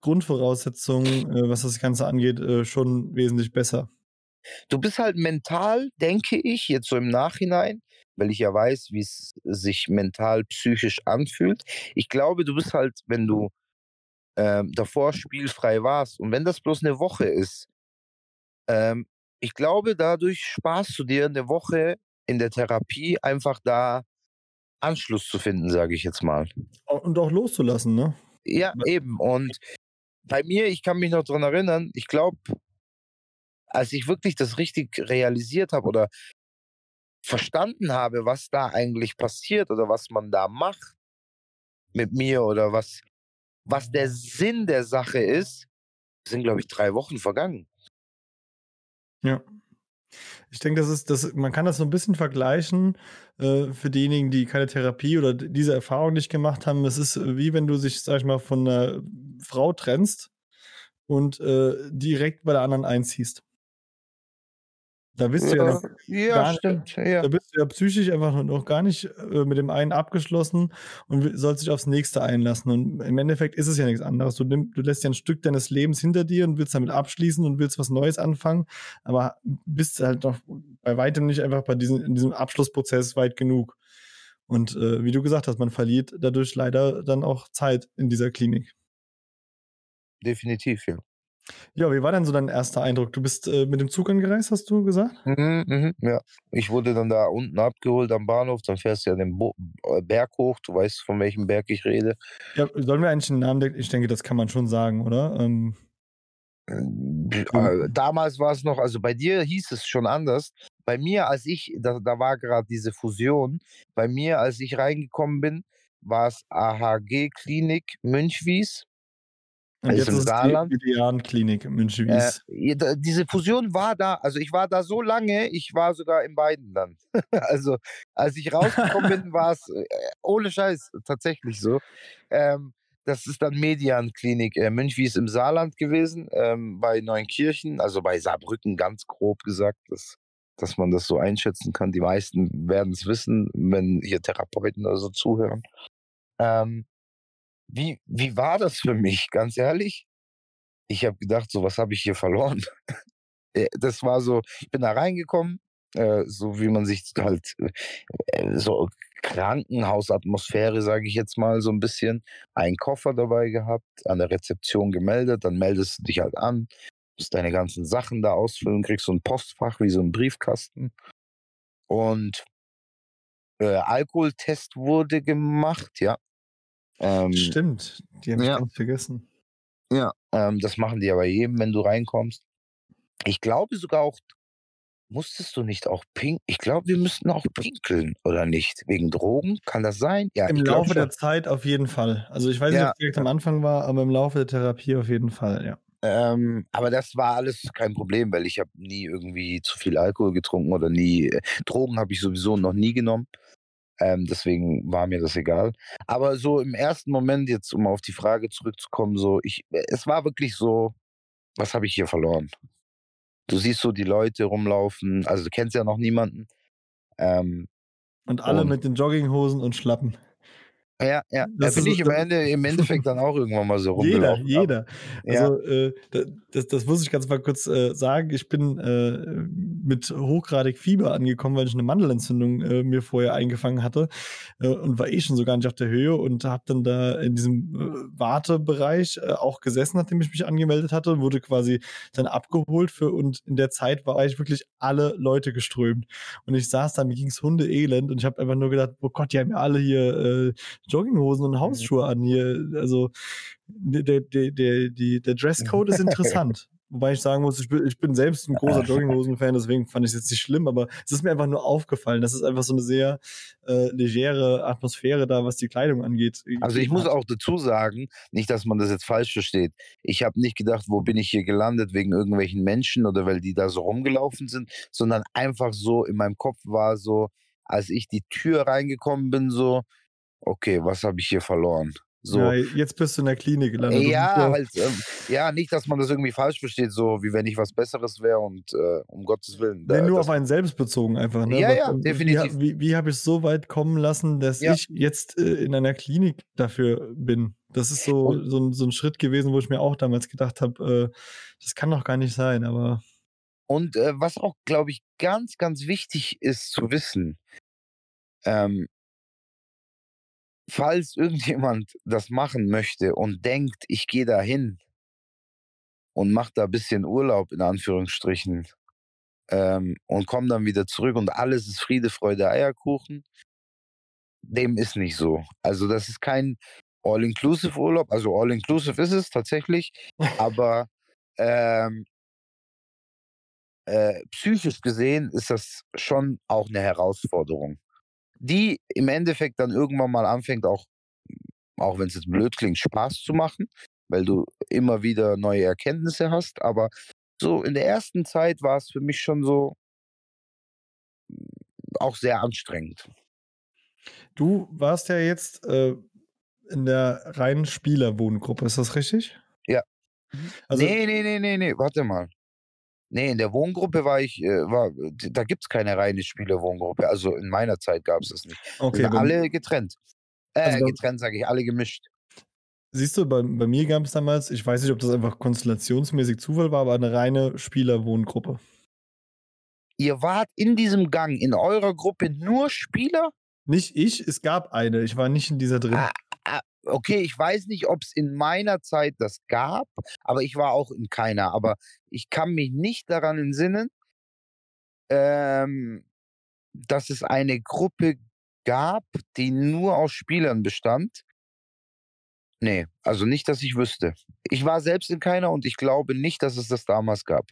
Grundvoraussetzung, äh, was das Ganze angeht, äh, schon wesentlich besser. Du bist halt mental, denke ich, jetzt so im Nachhinein, weil ich ja weiß, wie es sich mental, psychisch anfühlt. Ich glaube, du bist halt, wenn du ähm, davor spielfrei warst und wenn das bloß eine Woche ist, ähm, ich glaube, dadurch sparst du dir eine Woche in der Therapie einfach da Anschluss zu finden, sage ich jetzt mal. Und auch loszulassen, ne? Ja, eben. Und bei mir, ich kann mich noch daran erinnern, ich glaube, als ich wirklich das richtig realisiert habe oder verstanden habe, was da eigentlich passiert oder was man da macht mit mir oder was, was der Sinn der Sache ist, sind, glaube ich, drei Wochen vergangen. Ja. Ich denke, das ist, das, man kann das so ein bisschen vergleichen äh, für diejenigen, die keine Therapie oder diese Erfahrung nicht gemacht haben. Es ist wie wenn du sich, sag ich mal, von einer Frau trennst und äh, direkt bei der anderen einziehst. Da bist du ja noch. Ja, gar, stimmt. Ja. Da bist du ja psychisch einfach noch gar nicht äh, mit dem einen abgeschlossen und sollst dich aufs nächste einlassen. Und im Endeffekt ist es ja nichts anderes. Du, nimm, du lässt ja ein Stück deines Lebens hinter dir und willst damit abschließen und willst was Neues anfangen, aber bist halt noch bei weitem nicht einfach bei diesem, in diesem Abschlussprozess weit genug. Und äh, wie du gesagt hast, man verliert dadurch leider dann auch Zeit in dieser Klinik. Definitiv, ja. Ja, wie war denn so dein erster Eindruck? Du bist äh, mit dem Zug angereist, hast du gesagt? Mhm, mhm, ja, ich wurde dann da unten abgeholt am Bahnhof, dann fährst du ja den Bo äh, Berg hoch, du weißt, von welchem Berg ich rede. Ja, sollen wir eigentlich den Namen, ich denke, das kann man schon sagen, oder? Ähm, äh, damals war es noch, also bei dir hieß es schon anders. Bei mir, als ich, da, da war gerade diese Fusion, bei mir, als ich reingekommen bin, war es AHG Klinik Münchwies. Und also jetzt ist Saarland. die Median-Klinik in München-Wies. Äh, diese Fusion war da, also ich war da so lange, ich war sogar in beiden dann. also als ich rausgekommen bin, war es äh, ohne Scheiß tatsächlich so. Ähm, das ist dann Median-Klinik äh, Münchwies im Saarland gewesen, ähm, bei Neunkirchen, also bei Saarbrücken ganz grob gesagt, dass, dass man das so einschätzen kann. Die meisten werden es wissen, wenn hier Therapeuten oder so zuhören. Ähm, wie, wie war das für mich, ganz ehrlich? Ich habe gedacht, so was habe ich hier verloren. Äh, das war so, ich bin da reingekommen, äh, so wie man sich halt äh, so Krankenhausatmosphäre, sage ich jetzt mal so ein bisschen, einen Koffer dabei gehabt, an der Rezeption gemeldet, dann meldest du dich halt an, musst deine ganzen Sachen da ausfüllen, kriegst so ein Postfach wie so ein Briefkasten und äh, Alkoholtest wurde gemacht, ja. Ähm, Stimmt, die habe ich ja. ganz vergessen. Ja, ähm, das machen die ja bei jedem, wenn du reinkommst. Ich glaube sogar auch, musstest du nicht auch pinkeln? Ich glaube, wir müssten auch pinkeln, oder nicht? Wegen Drogen? Kann das sein? Ja, Im Laufe der Zeit auf jeden Fall. Also ich weiß ja. nicht, ob es direkt am Anfang war, aber im Laufe der Therapie auf jeden Fall, ja. Ähm, aber das war alles kein Problem, weil ich habe nie irgendwie zu viel Alkohol getrunken oder nie, äh, Drogen habe ich sowieso noch nie genommen. Ähm, deswegen war mir das egal. Aber so im ersten Moment, jetzt um auf die Frage zurückzukommen, so, ich, es war wirklich so, was habe ich hier verloren? Du siehst so die Leute rumlaufen, also du kennst ja noch niemanden. Ähm, und alle und mit den Jogginghosen und Schlappen. Ja, ja. Das da bin ich im, Ende, im Endeffekt dann auch irgendwann mal so rumgelaufen. Jeder, jeder. Also, äh, das, das muss ich ganz mal kurz äh, sagen. Ich bin äh, mit hochgradig Fieber angekommen, weil ich eine Mandelentzündung äh, mir vorher eingefangen hatte äh, und war eh schon so gar nicht auf der Höhe und habe dann da in diesem äh, Wartebereich auch gesessen, nachdem ich mich angemeldet hatte wurde quasi dann abgeholt für und in der Zeit war ich wirklich alle Leute geströmt. Und ich saß da, mir ging's Hunde elend und ich habe einfach nur gedacht, oh Gott, die haben ja alle hier Jogginghosen und mhm. Hausschuhe an hier. Also der, der, der, der Dresscode ist interessant. Wobei ich sagen muss, ich bin, ich bin selbst ein großer Jogginghosen-Fan, deswegen fand ich es jetzt nicht schlimm, aber es ist mir einfach nur aufgefallen. Das ist einfach so eine sehr äh, legere Atmosphäre da, was die Kleidung angeht. Also ich muss auch dazu sagen, nicht, dass man das jetzt falsch versteht. Ich habe nicht gedacht, wo bin ich hier gelandet wegen irgendwelchen Menschen oder weil die da so rumgelaufen sind, sondern einfach so in meinem Kopf war so, als ich die Tür reingekommen bin, so, okay, was habe ich hier verloren? So. Ja, jetzt bist du in der Klinik gelandet. Ja, halt, ähm, ja, nicht, dass man das irgendwie falsch versteht, so wie wenn ich was Besseres wäre und äh, um Gottes Willen. Da, nee, nur auf einen selbst bezogen einfach. Ne? Ja, ja, ähm, definitiv. Wie, wie, wie habe ich es so weit kommen lassen, dass ja. ich jetzt äh, in einer Klinik dafür bin? Das ist so, so, ein, so ein Schritt gewesen, wo ich mir auch damals gedacht habe, äh, das kann doch gar nicht sein, aber. Und äh, was auch, glaube ich, ganz, ganz wichtig ist zu wissen, ähm, falls irgendjemand das machen möchte und denkt, ich gehe da hin und mache da ein bisschen Urlaub in Anführungsstrichen ähm, und komme dann wieder zurück und alles ist Friede, Freude, Eierkuchen, dem ist nicht so. Also das ist kein All-Inclusive-Urlaub, also All-Inclusive ist es tatsächlich, aber ähm, äh, psychisch gesehen ist das schon auch eine Herausforderung die im Endeffekt dann irgendwann mal anfängt, auch, auch wenn es jetzt blöd klingt, Spaß zu machen, weil du immer wieder neue Erkenntnisse hast. Aber so in der ersten Zeit war es für mich schon so auch sehr anstrengend. Du warst ja jetzt äh, in der reinen Spielerwohngruppe, ist das richtig? Ja. Also, nee, nee, nee, nee, nee, warte mal. Nee, in der Wohngruppe war ich, äh, war, da gibt es keine reine Spielerwohngruppe. Also in meiner Zeit gab es das nicht. Okay, sind alle getrennt. Äh, also getrennt sage ich, alle gemischt. Siehst du, bei, bei mir gab es damals, ich weiß nicht, ob das einfach konstellationsmäßig Zufall war, aber eine reine Spielerwohngruppe. Ihr wart in diesem Gang, in eurer Gruppe nur Spieler? Nicht ich, es gab eine. Ich war nicht in dieser drin. Ah, okay, ich weiß nicht, ob es in meiner Zeit das gab, aber ich war auch in keiner. Aber ich kann mich nicht daran entsinnen, ähm, dass es eine Gruppe gab, die nur aus Spielern bestand. Nee, also nicht, dass ich wüsste. Ich war selbst in keiner und ich glaube nicht, dass es das damals gab.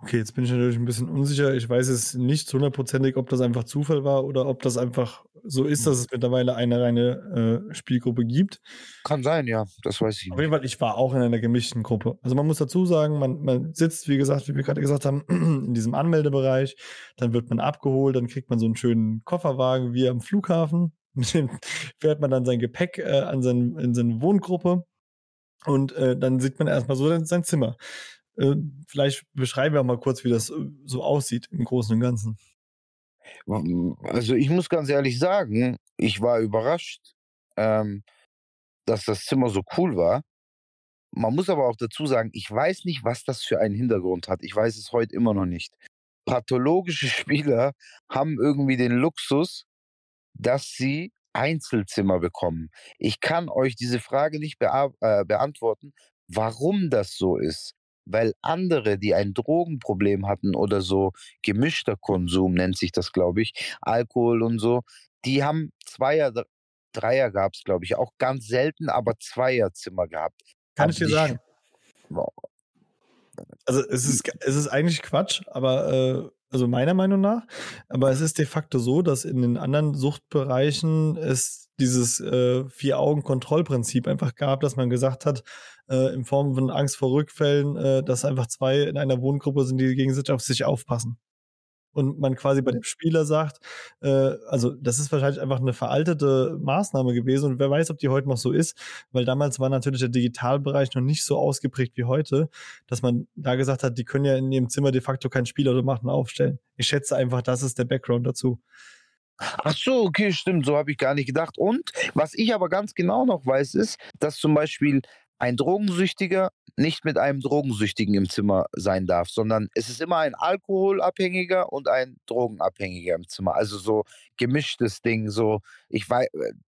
Okay, jetzt bin ich natürlich ein bisschen unsicher. Ich weiß es nicht hundertprozentig, ob das einfach Zufall war oder ob das einfach so ist, dass hm. es mittlerweile eine reine äh, Spielgruppe gibt. Kann sein, ja, das weiß ich. Auf jeden Fall, ich war auch in einer gemischten Gruppe. Also man muss dazu sagen, man, man sitzt, wie gesagt, wie wir gerade gesagt haben, in diesem Anmeldebereich, dann wird man abgeholt, dann kriegt man so einen schönen Kofferwagen wie am Flughafen. Mit dem fährt man dann sein Gepäck äh, an sein, in seine Wohngruppe und äh, dann sieht man erstmal so sein Zimmer. Äh, vielleicht beschreiben wir mal kurz, wie das äh, so aussieht im Großen und Ganzen. Also ich muss ganz ehrlich sagen, ich war überrascht, ähm, dass das Zimmer so cool war. Man muss aber auch dazu sagen, ich weiß nicht, was das für einen Hintergrund hat. Ich weiß es heute immer noch nicht. Pathologische Spieler haben irgendwie den Luxus, dass sie Einzelzimmer bekommen. Ich kann euch diese Frage nicht äh, beantworten, warum das so ist weil andere, die ein Drogenproblem hatten oder so gemischter Konsum nennt sich das, glaube ich, Alkohol und so, die haben Zweier, Dreier gab es, glaube ich, auch ganz selten, aber Zweierzimmer gehabt. Kann ich dir sagen. Also es ist, es ist eigentlich Quatsch, aber äh, also meiner Meinung nach, aber es ist de facto so, dass in den anderen Suchtbereichen es dieses äh, Vier-Augen-Kontrollprinzip einfach gab, dass man gesagt hat, äh, in Form von Angst vor Rückfällen, äh, dass einfach zwei in einer Wohngruppe sind, die gegenseitig auf sich aufpassen. und man quasi bei dem Spieler sagt, äh, also das ist wahrscheinlich einfach eine veraltete Maßnahme gewesen und wer weiß, ob die heute noch so ist, weil damals war natürlich der Digitalbereich noch nicht so ausgeprägt wie heute, dass man da gesagt hat, die können ja in ihrem Zimmer de facto keinen Spielautomaten aufstellen. Ich schätze einfach, das ist der Background dazu. Ach so, okay, stimmt, so habe ich gar nicht gedacht. Und was ich aber ganz genau noch weiß, ist, dass zum Beispiel ein Drogensüchtiger nicht mit einem Drogensüchtigen im Zimmer sein darf, sondern es ist immer ein Alkoholabhängiger und ein Drogenabhängiger im Zimmer. Also so gemischtes Ding. So, ich weiß,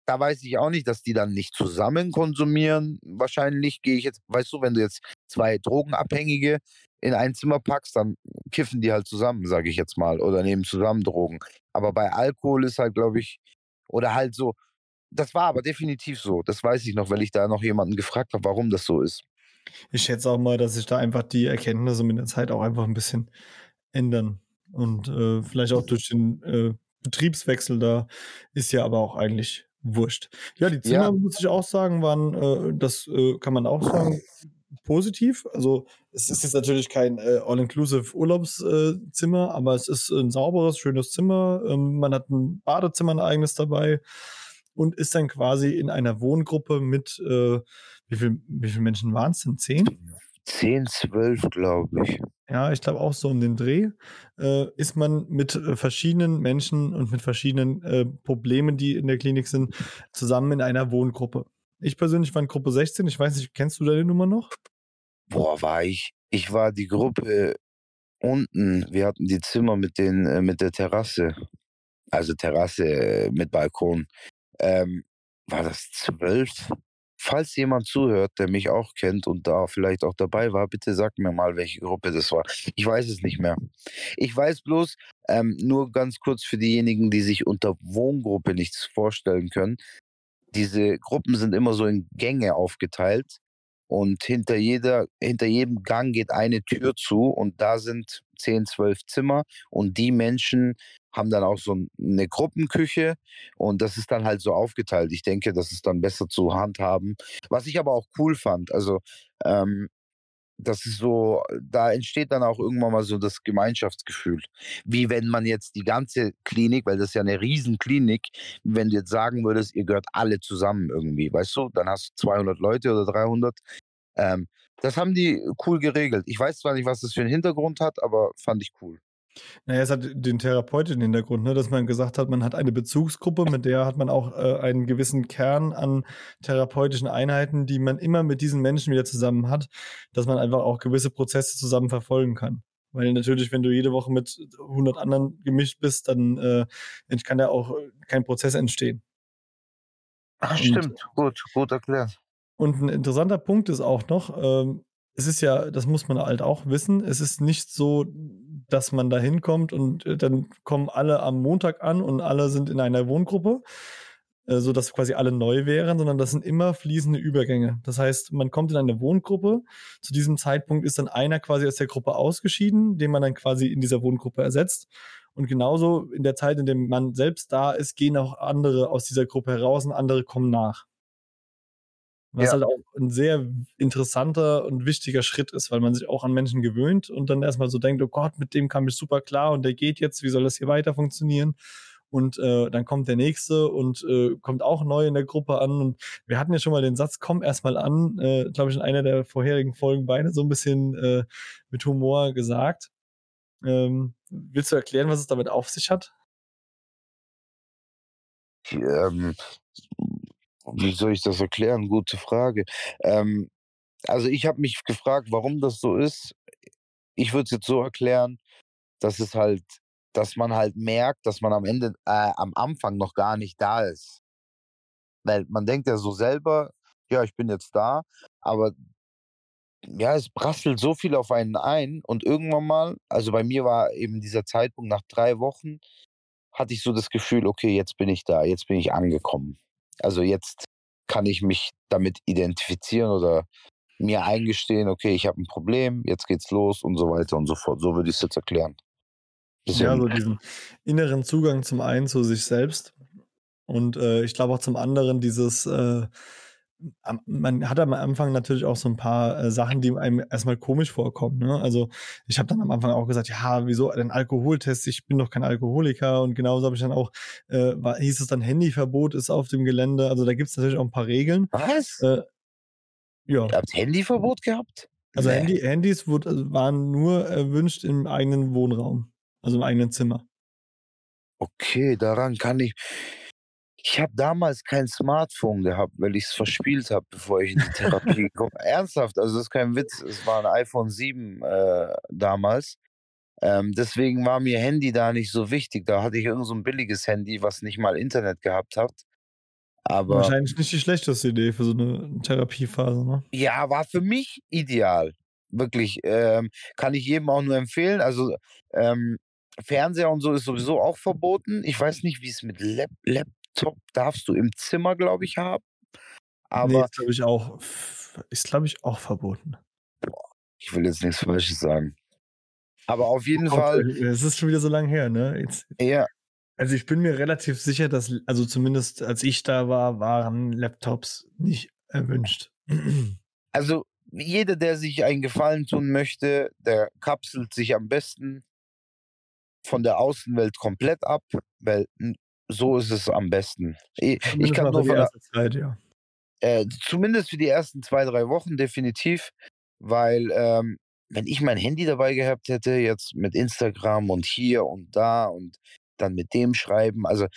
da weiß ich auch nicht, dass die dann nicht zusammen konsumieren. Wahrscheinlich gehe ich jetzt, weißt du, wenn du jetzt zwei Drogenabhängige in ein Zimmer packst, dann kiffen die halt zusammen, sage ich jetzt mal, oder nehmen zusammen Drogen. Aber bei Alkohol ist halt, glaube ich, oder halt so, das war aber definitiv so. Das weiß ich noch, weil ich da noch jemanden gefragt habe, warum das so ist. Ich schätze auch mal, dass sich da einfach die Erkenntnisse mit der Zeit auch einfach ein bisschen ändern. Und äh, vielleicht auch durch den äh, Betriebswechsel da ist ja aber auch eigentlich wurscht. Ja, die Zimmer, ja. muss ich auch sagen, waren, äh, das äh, kann man auch sagen, positiv. Also es ist jetzt natürlich kein äh, All-Inclusive Urlaubszimmer, aber es ist ein sauberes, schönes Zimmer. Ähm, man hat ein Badezimmer ein eigenes dabei und ist dann quasi in einer Wohngruppe mit, äh, wie viele wie viel Menschen waren es denn? Zehn? Zehn, zwölf, glaube ich. Ja, ich glaube auch so um den Dreh. Äh, ist man mit äh, verschiedenen Menschen und mit verschiedenen äh, Problemen, die in der Klinik sind, zusammen in einer Wohngruppe. Ich persönlich war in Gruppe 16. Ich weiß nicht, kennst du deine Nummer noch? Boah, war ich. Ich war die Gruppe unten. Wir hatten die Zimmer mit, den, äh, mit der Terrasse. Also Terrasse äh, mit Balkon. Ähm, war das zwölf? Falls jemand zuhört, der mich auch kennt und da vielleicht auch dabei war, bitte sag mir mal, welche Gruppe das war. Ich weiß es nicht mehr. Ich weiß bloß, ähm, nur ganz kurz für diejenigen, die sich unter Wohngruppe nichts vorstellen können. Diese Gruppen sind immer so in Gänge aufgeteilt und hinter jeder, hinter jedem Gang geht eine Tür zu und da sind 10, 12 Zimmer und die Menschen haben dann auch so eine Gruppenküche und das ist dann halt so aufgeteilt. Ich denke, das ist dann besser zu handhaben. Was ich aber auch cool fand, also ähm, das ist so, da entsteht dann auch irgendwann mal so das Gemeinschaftsgefühl. Wie wenn man jetzt die ganze Klinik, weil das ist ja eine Riesenklinik, wenn du jetzt sagen würdest, ihr gehört alle zusammen irgendwie, weißt du, dann hast du 200 Leute oder 300. Ähm, das haben die cool geregelt. Ich weiß zwar nicht, was das für einen Hintergrund hat, aber fand ich cool. Naja, es hat den therapeutischen Hintergrund, ne, dass man gesagt hat, man hat eine Bezugsgruppe, mit der hat man auch äh, einen gewissen Kern an therapeutischen Einheiten, die man immer mit diesen Menschen wieder zusammen hat, dass man einfach auch gewisse Prozesse zusammen verfolgen kann. Weil natürlich, wenn du jede Woche mit 100 anderen gemischt bist, dann äh, kann da auch kein Prozess entstehen. Ach, stimmt, gut, gut erklärt. Und ein interessanter Punkt ist auch noch, ähm, es ist ja, das muss man halt auch wissen, es ist nicht so, dass man da hinkommt und äh, dann kommen alle am Montag an und alle sind in einer Wohngruppe, äh, so dass quasi alle neu wären, sondern das sind immer fließende Übergänge. Das heißt, man kommt in eine Wohngruppe, zu diesem Zeitpunkt ist dann einer quasi aus der Gruppe ausgeschieden, den man dann quasi in dieser Wohngruppe ersetzt. Und genauso in der Zeit, in der man selbst da ist, gehen auch andere aus dieser Gruppe heraus und andere kommen nach. Was ja. halt auch ein sehr interessanter und wichtiger Schritt ist, weil man sich auch an Menschen gewöhnt und dann erstmal so denkt, oh Gott, mit dem kam ich super klar und der geht jetzt, wie soll das hier weiter funktionieren? Und äh, dann kommt der nächste und äh, kommt auch neu in der Gruppe an. Und wir hatten ja schon mal den Satz, komm erstmal an, äh, glaube ich, in einer der vorherigen Folgen beide so ein bisschen äh, mit Humor gesagt. Ähm, willst du erklären, was es damit auf sich hat? Ähm, wie soll ich das erklären? Gute Frage. Ähm, also ich habe mich gefragt, warum das so ist. Ich würde es jetzt so erklären, dass es halt, dass man halt merkt, dass man am Ende, äh, am Anfang noch gar nicht da ist. Weil man denkt ja so selber, ja, ich bin jetzt da, aber ja, es prasselt so viel auf einen ein und irgendwann mal, also bei mir war eben dieser Zeitpunkt nach drei Wochen, hatte ich so das Gefühl, okay, jetzt bin ich da, jetzt bin ich angekommen. Also jetzt kann ich mich damit identifizieren oder mir eingestehen, okay, ich habe ein Problem, jetzt geht's los und so weiter und so fort. So würde ich es jetzt erklären. Bisschen ja, so diesen inneren Zugang zum einen zu sich selbst und äh, ich glaube auch zum anderen dieses, äh, man hat am Anfang natürlich auch so ein paar äh, Sachen, die einem erstmal komisch vorkommen. Ne? Also ich habe dann am Anfang auch gesagt, ja, wieso ein Alkoholtest? Ich bin doch kein Alkoholiker. Und genauso habe ich dann auch, äh, war, hieß es dann Handyverbot ist auf dem Gelände. Also da gibt es natürlich auch ein paar Regeln. Was? Äh, ja. Ihr habt Handyverbot gehabt? Also nee. Handy, Handys wurde, also waren nur erwünscht im eigenen Wohnraum, also im eigenen Zimmer. Okay, daran kann ich. Ich habe damals kein Smartphone gehabt, weil ich es verspielt habe, bevor ich in die Therapie komme. Ernsthaft, also das ist kein Witz. Es war ein iPhone 7 äh, damals. Ähm, deswegen war mir Handy da nicht so wichtig. Da hatte ich irgend so ein billiges Handy, was nicht mal Internet gehabt hat. Aber Wahrscheinlich nicht die schlechteste Idee für so eine Therapiephase, ne? Ja, war für mich ideal. Wirklich. Ähm, kann ich jedem auch nur empfehlen. Also ähm, Fernseher und so ist sowieso auch verboten. Ich weiß nicht, wie es mit Lap Laptop darfst du im Zimmer, glaube ich, haben. Aber nee, ist, glaube ich, auch, ist, glaube ich, auch verboten. Ich will jetzt nichts Falsches sagen. Aber auf jeden oh, Fall. Es ist schon wieder so lange her, ne? Jetzt, ja. Also ich bin mir relativ sicher, dass, also zumindest als ich da war, waren Laptops nicht erwünscht. Also jeder, der sich einen Gefallen tun möchte, der kapselt sich am besten von der Außenwelt komplett ab, weil so ist es am besten. Ich, ich kann nur von Zeit, ja. Äh, zumindest für die ersten zwei, drei Wochen definitiv, weil ähm, wenn ich mein Handy dabei gehabt hätte, jetzt mit Instagram und hier und da und dann mit dem schreiben, also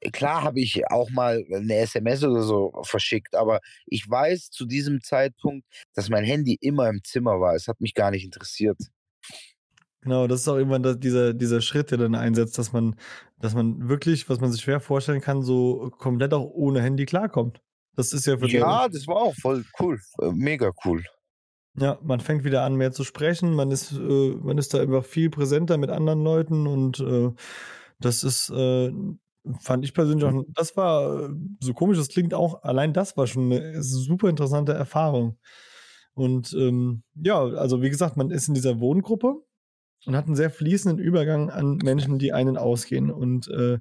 äh, klar habe ich auch mal eine SMS oder so verschickt, aber ich weiß zu diesem Zeitpunkt, dass mein Handy immer im Zimmer war. Es hat mich gar nicht interessiert. Genau, das ist auch irgendwann das, dieser, dieser Schritt, der dann einsetzt, dass man, dass man wirklich, was man sich schwer vorstellen kann, so komplett auch ohne Handy klarkommt. Das ist ja für Ja, das war auch voll cool. Äh, mega cool. Ja, man fängt wieder an, mehr zu sprechen. Man ist, äh, man ist da einfach viel präsenter mit anderen Leuten und äh, das ist, äh, fand ich persönlich auch, das war, so komisch das klingt auch, allein das war schon eine super interessante Erfahrung. Und ähm, ja, also wie gesagt, man ist in dieser Wohngruppe und hat einen sehr fließenden Übergang an Menschen, die einen ausgehen. Und äh,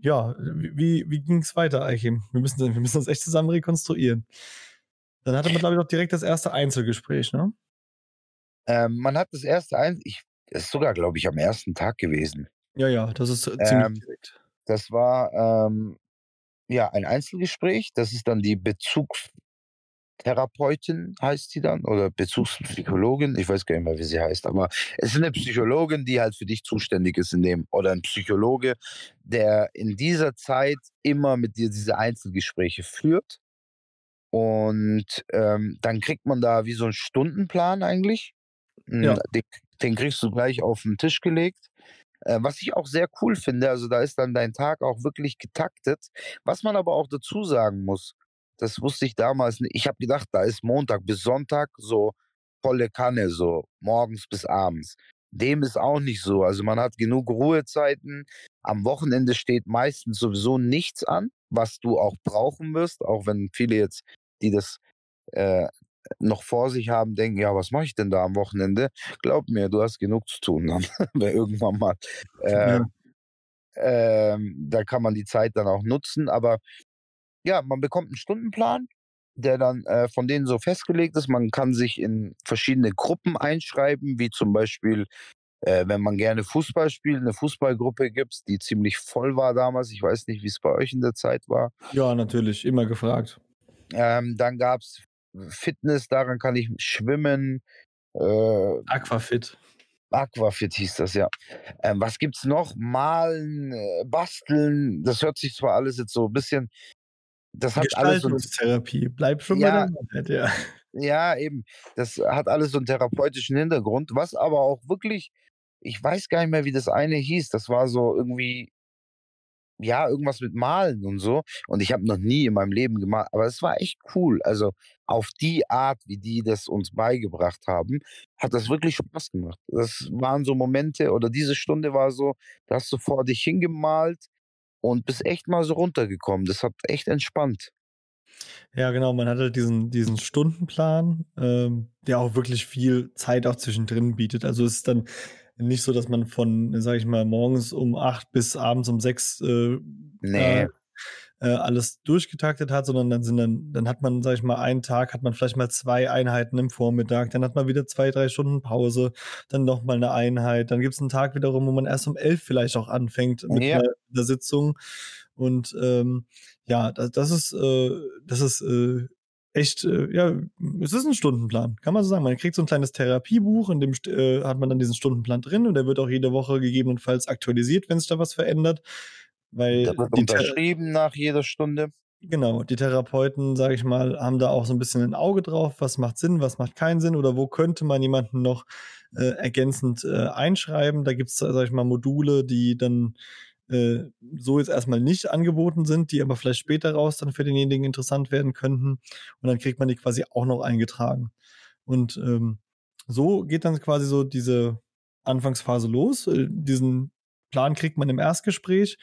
ja, wie, wie ging es weiter, Eichim? Wir müssen, wir müssen das echt zusammen rekonstruieren. Dann hatte man, glaube ich, auch direkt das erste Einzelgespräch, ne? Ähm, man hat das erste Einzelgespräch, das ist sogar, glaube ich, am ersten Tag gewesen. Ja, ja, das ist ziemlich ähm, direkt. Das war ähm, ja ein Einzelgespräch. Das ist dann die Bezugs Therapeutin heißt sie dann oder Bezugspsychologin, ich weiß gar nicht mehr, wie sie heißt, aber es ist eine Psychologin, die halt für dich zuständig ist in dem oder ein Psychologe, der in dieser Zeit immer mit dir diese Einzelgespräche führt und ähm, dann kriegt man da wie so einen Stundenplan eigentlich. Ja. Den, den kriegst du gleich auf den Tisch gelegt. Äh, was ich auch sehr cool finde, also da ist dann dein Tag auch wirklich getaktet. Was man aber auch dazu sagen muss, das wusste ich damals nicht. Ich habe gedacht, da ist Montag bis Sonntag so volle Kanne, so morgens bis abends. Dem ist auch nicht so. Also man hat genug Ruhezeiten. Am Wochenende steht meistens sowieso nichts an, was du auch brauchen wirst, auch wenn viele jetzt, die das äh, noch vor sich haben, denken, ja, was mache ich denn da am Wochenende? Glaub mir, du hast genug zu tun dann, irgendwann mal. Äh, ja. äh, da kann man die Zeit dann auch nutzen, aber ja, man bekommt einen Stundenplan, der dann äh, von denen so festgelegt ist. Man kann sich in verschiedene Gruppen einschreiben, wie zum Beispiel, äh, wenn man gerne Fußball spielt, eine Fußballgruppe gibt es, die ziemlich voll war damals. Ich weiß nicht, wie es bei euch in der Zeit war. Ja, natürlich, immer gefragt. Ähm, dann gab es Fitness, daran kann ich schwimmen. Äh, Aquafit. Aquafit hieß das, ja. Ähm, was gibt's noch? Malen, äh, basteln. Das hört sich zwar alles jetzt so ein bisschen das hat alles so Therapie. Bleib schon ja, bei der Wahrheit, ja. Ja, eben. Das hat alles so einen therapeutischen Hintergrund, was aber auch wirklich, ich weiß gar nicht mehr, wie das eine hieß. Das war so irgendwie, ja, irgendwas mit Malen und so. Und ich habe noch nie in meinem Leben gemalt, aber es war echt cool. Also auf die Art, wie die das uns beigebracht haben, hat das wirklich Spaß gemacht. Das waren so Momente oder diese Stunde war so, da hast du vor dich hingemalt und bist echt mal so runtergekommen. Das hat echt entspannt. Ja, genau. Man hatte diesen, diesen Stundenplan, ähm, der auch wirklich viel Zeit auch zwischendrin bietet. Also es ist dann nicht so, dass man von, sag ich mal, morgens um acht bis abends um sechs äh, nee. äh, alles durchgetaktet hat, sondern dann sind dann, dann hat man, sag ich mal, einen Tag, hat man vielleicht mal zwei Einheiten im Vormittag, dann hat man wieder zwei, drei Stunden Pause, dann nochmal eine Einheit, dann gibt es einen Tag wiederum, wo man erst um elf vielleicht auch anfängt mit Ja. einer, der Sitzung. Und ähm, ja, das, das ist, äh, das ist äh, echt, äh, ja, es ist ein Stundenplan, kann man so sagen. Man kriegt so ein kleines Therapiebuch, in dem äh, hat man dann diesen Stundenplan drin und der wird auch jede Woche gegebenenfalls aktualisiert, wenn sich da was verändert. Weil Da wird unterschrieben nach jeder Stunde. Genau, die Therapeuten, sage ich mal, haben da auch so ein bisschen ein Auge drauf, was macht Sinn, was macht keinen Sinn oder wo könnte man jemanden noch äh, ergänzend äh, einschreiben. Da gibt es, sage ich mal, Module, die dann äh, so jetzt erstmal nicht angeboten sind, die aber vielleicht später raus dann für denjenigen interessant werden könnten. Und dann kriegt man die quasi auch noch eingetragen. Und ähm, so geht dann quasi so diese Anfangsphase los. Äh, diesen Plan kriegt man im Erstgespräch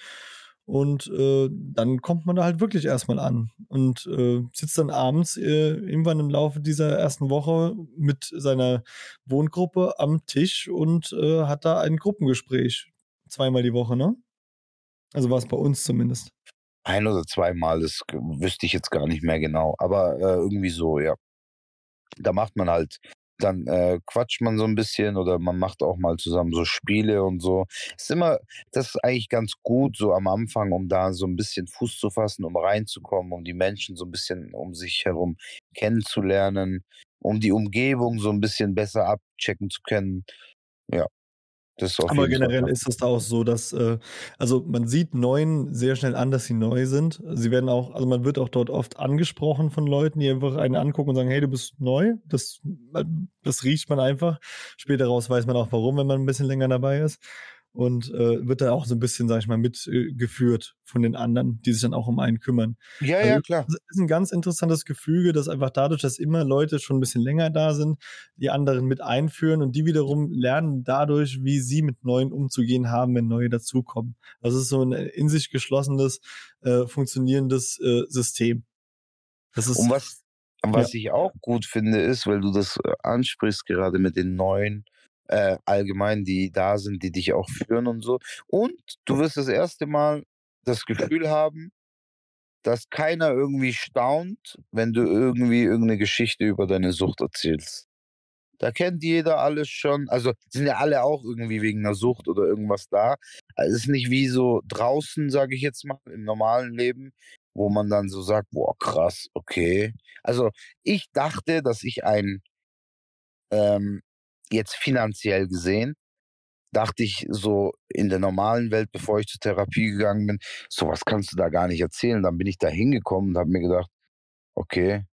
und äh, dann kommt man da halt wirklich erstmal an und äh, sitzt dann abends äh, irgendwann im Laufe dieser ersten Woche mit seiner Wohngruppe am Tisch und äh, hat da ein Gruppengespräch. Zweimal die Woche, ne? Also war es bei uns zumindest. Ein oder zweimal, das wüsste ich jetzt gar nicht mehr genau. Aber äh, irgendwie so, ja. Da macht man halt, dann äh, quatscht man so ein bisschen oder man macht auch mal zusammen so Spiele und so. Ist immer, das ist eigentlich ganz gut, so am Anfang, um da so ein bisschen Fuß zu fassen, um reinzukommen, um die Menschen so ein bisschen um sich herum kennenzulernen, um die Umgebung so ein bisschen besser abchecken zu können. Ja, Aber jeden Fall generell ganz ist es da auch so, dass, äh, also man sieht Neuen sehr schnell an, dass sie neu sind. Sie werden auch, also man wird auch dort oft angesprochen von Leuten, die einfach einen angucken und sagen, hey, du bist neu. Das, äh, das riecht man einfach. Später raus weiß man auch warum, wenn man ein bisschen länger dabei ist. Und äh, wird da auch so ein bisschen, sag ich mal, mitgeführt von den anderen, die sich dann auch um einen kümmern. Ja, Also ja, klar. es ist ein ganz interessantes Gefüge, dass einfach dadurch, dass immer Leute schon ein bisschen länger da sind, die anderen mit einführen und die wiederum lernen dadurch, wie sie mit Neuen umzugehen haben, wenn neue dazukommen. Also es ist so ein in sich geschlossenes, äh, funktionierendes äh, System. Das ist Und was, was ich auch gut finde, ist, weil du das äh, ansprichst, gerade mit den neuen, äh, allgemein, die da sind, die dich auch führen und so. Und du wirst das erste Mal das Gefühl haben, dass keiner irgendwie staunt, wenn du irgendwie irgendeine Geschichte über deine Sucht erzählst. Da kennt jeder alles schon. Also sind ja alle auch irgendwie wegen einer Sucht oder irgendwas da. Also es ist nicht wie so draußen, sage ich jetzt mal, im normalen Leben, wo man dann so sagt, boah, krass, okay. Also ich dachte, dass ich ein, ähm, jetzt finanziell gesehen, dachte ich so in der normalen Welt, bevor ich zur Therapie gegangen bin, sowas kannst du da gar nicht erzählen. Dann bin ich da hingekommen und habe mir gedacht, okay,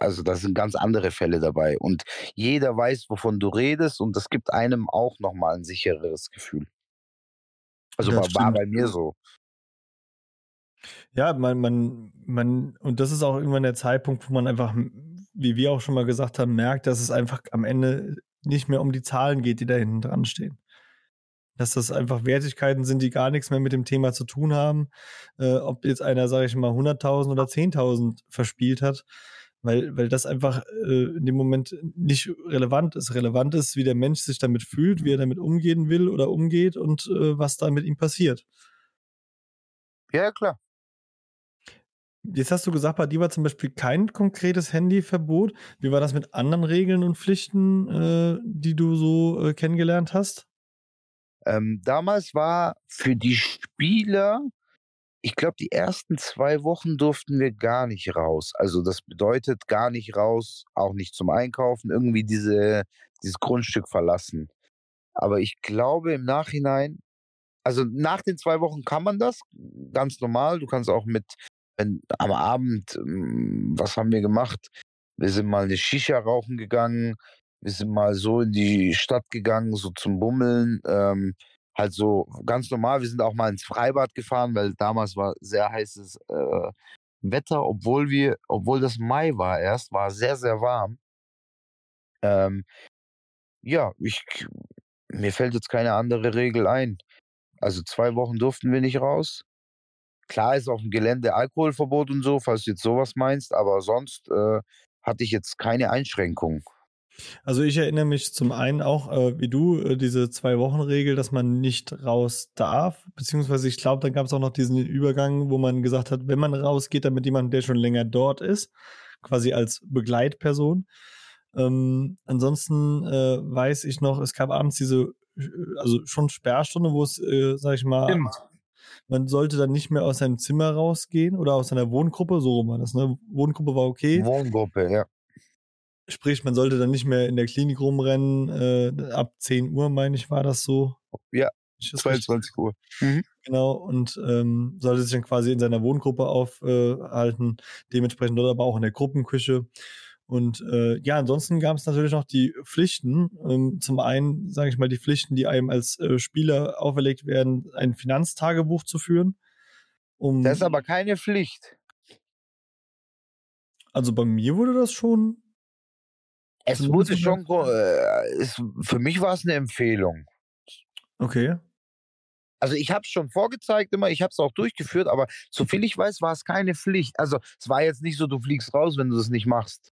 also da sind ganz andere Fälle dabei. Und jeder weiß, wovon du redest und das gibt einem auch nochmal ein sichereres Gefühl. Also war, war bei mir so. Ja, man, man, man, und das ist auch irgendwann der Zeitpunkt, wo man einfach, wie wir auch schon mal gesagt haben, merkt, dass es einfach am Ende nicht mehr um die Zahlen geht, die da hinten dran stehen. Dass das einfach Wertigkeiten sind, die gar nichts mehr mit dem Thema zu tun haben. Äh, ob jetzt einer, sage ich mal, 100.000 oder 10.000 verspielt hat, weil, weil das einfach äh, in dem Moment nicht relevant ist. Relevant ist, wie der Mensch sich damit fühlt, wie er damit umgehen will oder umgeht und äh, was da mit ihm passiert. Ja, klar. Jetzt hast du gesagt, bei dir war zum Beispiel kein konkretes Handyverbot. Wie war das mit anderen Regeln und Pflichten, äh, die du so äh, kennengelernt hast? Ähm, damals war für die Spieler, ich glaube, die ersten zwei Wochen durften wir gar nicht raus. Also das bedeutet gar nicht raus, auch nicht zum Einkaufen, irgendwie diese, dieses Grundstück verlassen. Aber ich glaube im Nachhinein, also nach den zwei Wochen kann man das ganz normal. Du kannst auch mit, wenn am Abend, ähm, was haben wir gemacht? Wir sind mal eine Shisha rauchen gegangen. Wir sind mal so in die Stadt gegangen, so zum Bummeln. Ähm, halt so ganz normal. Wir sind auch mal ins Freibad gefahren, weil damals war sehr heißes äh, Wetter, obwohl wir, obwohl das Mai war erst, war sehr, sehr warm. Ähm, ja, ich, mir fällt jetzt keine andere Regel ein. Also zwei Wochen durften wir nicht raus. Klar ist auf dem Gelände Alkoholverbot und so, falls du jetzt sowas meinst, aber sonst äh, hatte ich jetzt keine Einschränkungen. Also ich erinnere mich zum einen auch, äh, wie du, äh, diese Zwei-Wochen-Regel, dass man nicht raus darf, beziehungsweise ich glaube, dann gab es auch noch diesen Übergang, wo man gesagt hat, wenn man rausgeht, dann mit jemandem, der schon länger dort ist, quasi als Begleitperson. Ähm, ansonsten äh, weiß ich noch, es gab abends diese, äh, also schon Sperrstunde, wo es, äh, sag ich mal, Stimmt. Man sollte dann nicht mehr aus seinem Zimmer rausgehen oder aus seiner Wohngruppe, so rum war das, ne? Wohngruppe war okay. Wohngruppe, ja. Sprich, man sollte dann nicht mehr in der Klinik rumrennen. Äh, ab 10 Uhr, meine ich, war das so. Ja, Ich das richtig- 22 Uhr. Genau, und ähm, sollte sich dann quasi in seiner Wohngruppe aufhalten, dementsprechend dort aber auch in der Gruppenküche. Und äh, ja, ansonsten gab es natürlich noch die Pflichten. Ähm, zum einen, sage ich mal, die Pflichten, die einem als äh, Spieler auferlegt werden, ein Finanztagebuch zu führen. Um, Das ist aber keine Pflicht. also bei mir wurde das schon. Es wurde schon, äh, es, für mich war es eine Empfehlung. Okay. Also ich habe es schon vorgezeigt immer, ich habe es auch durchgeführt, aber soviel ich weiß, war es keine Pflicht. Also es war jetzt nicht so, du fliegst raus, wenn du das nicht machst.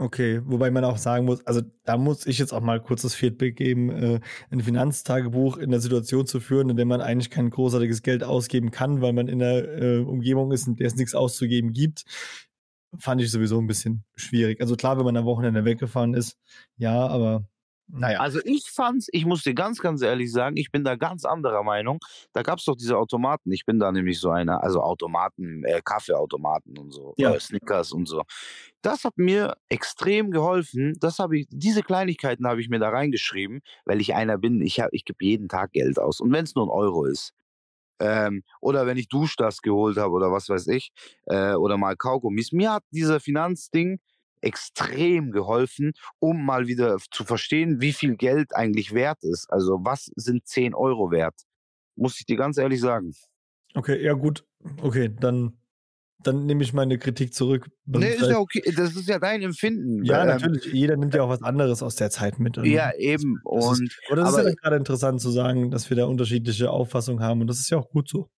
Okay, wobei man auch sagen muss, also da muss ich jetzt auch mal kurz das Feedback geben, äh, ein Finanztagebuch in der Situation zu führen, in der man eigentlich kein großartiges Geld ausgeben kann, weil man in einer äh, Umgebung ist, in der es nichts auszugeben gibt, fand ich sowieso ein bisschen schwierig. Also klar, wenn man am Wochenende weggefahren ist, ja, aber naja. Also ich fand's, ich muss dir ganz, ganz ehrlich sagen, ich bin da ganz anderer Meinung. Da gab's doch diese Automaten. Ich bin da nämlich so einer, also Automaten, äh, Kaffeeautomaten und so, Ja. äh, Snickers und so. Das hat mir extrem geholfen. Das habe ich, diese Kleinigkeiten habe ich mir da reingeschrieben, weil ich einer bin. Ich hab, ich gebe jeden Tag Geld aus und wenn es nur ein Euro ist. Ähm, oder wenn ich Duschdas geholt habe oder was weiß ich, äh, oder mal Kaugummis. Mir hat dieser Finanzding extrem geholfen, um mal wieder zu verstehen, wie viel Geld eigentlich wert ist. Also was sind 10 Euro wert? Muss ich dir ganz ehrlich sagen. Okay, ja gut. Okay, dann, dann nehme ich meine Kritik zurück. Nee, ist ja okay. Das ist ja dein Empfinden. ja, Ähm, natürlich. Jeder nimmt ja auch was anderes aus der Zeit mit. Und Ja, eben. Das ist, Und aber das ist ja aber- gerade interessant zu sagen, dass wir da unterschiedliche Auffassungen haben und das ist ja auch gut so.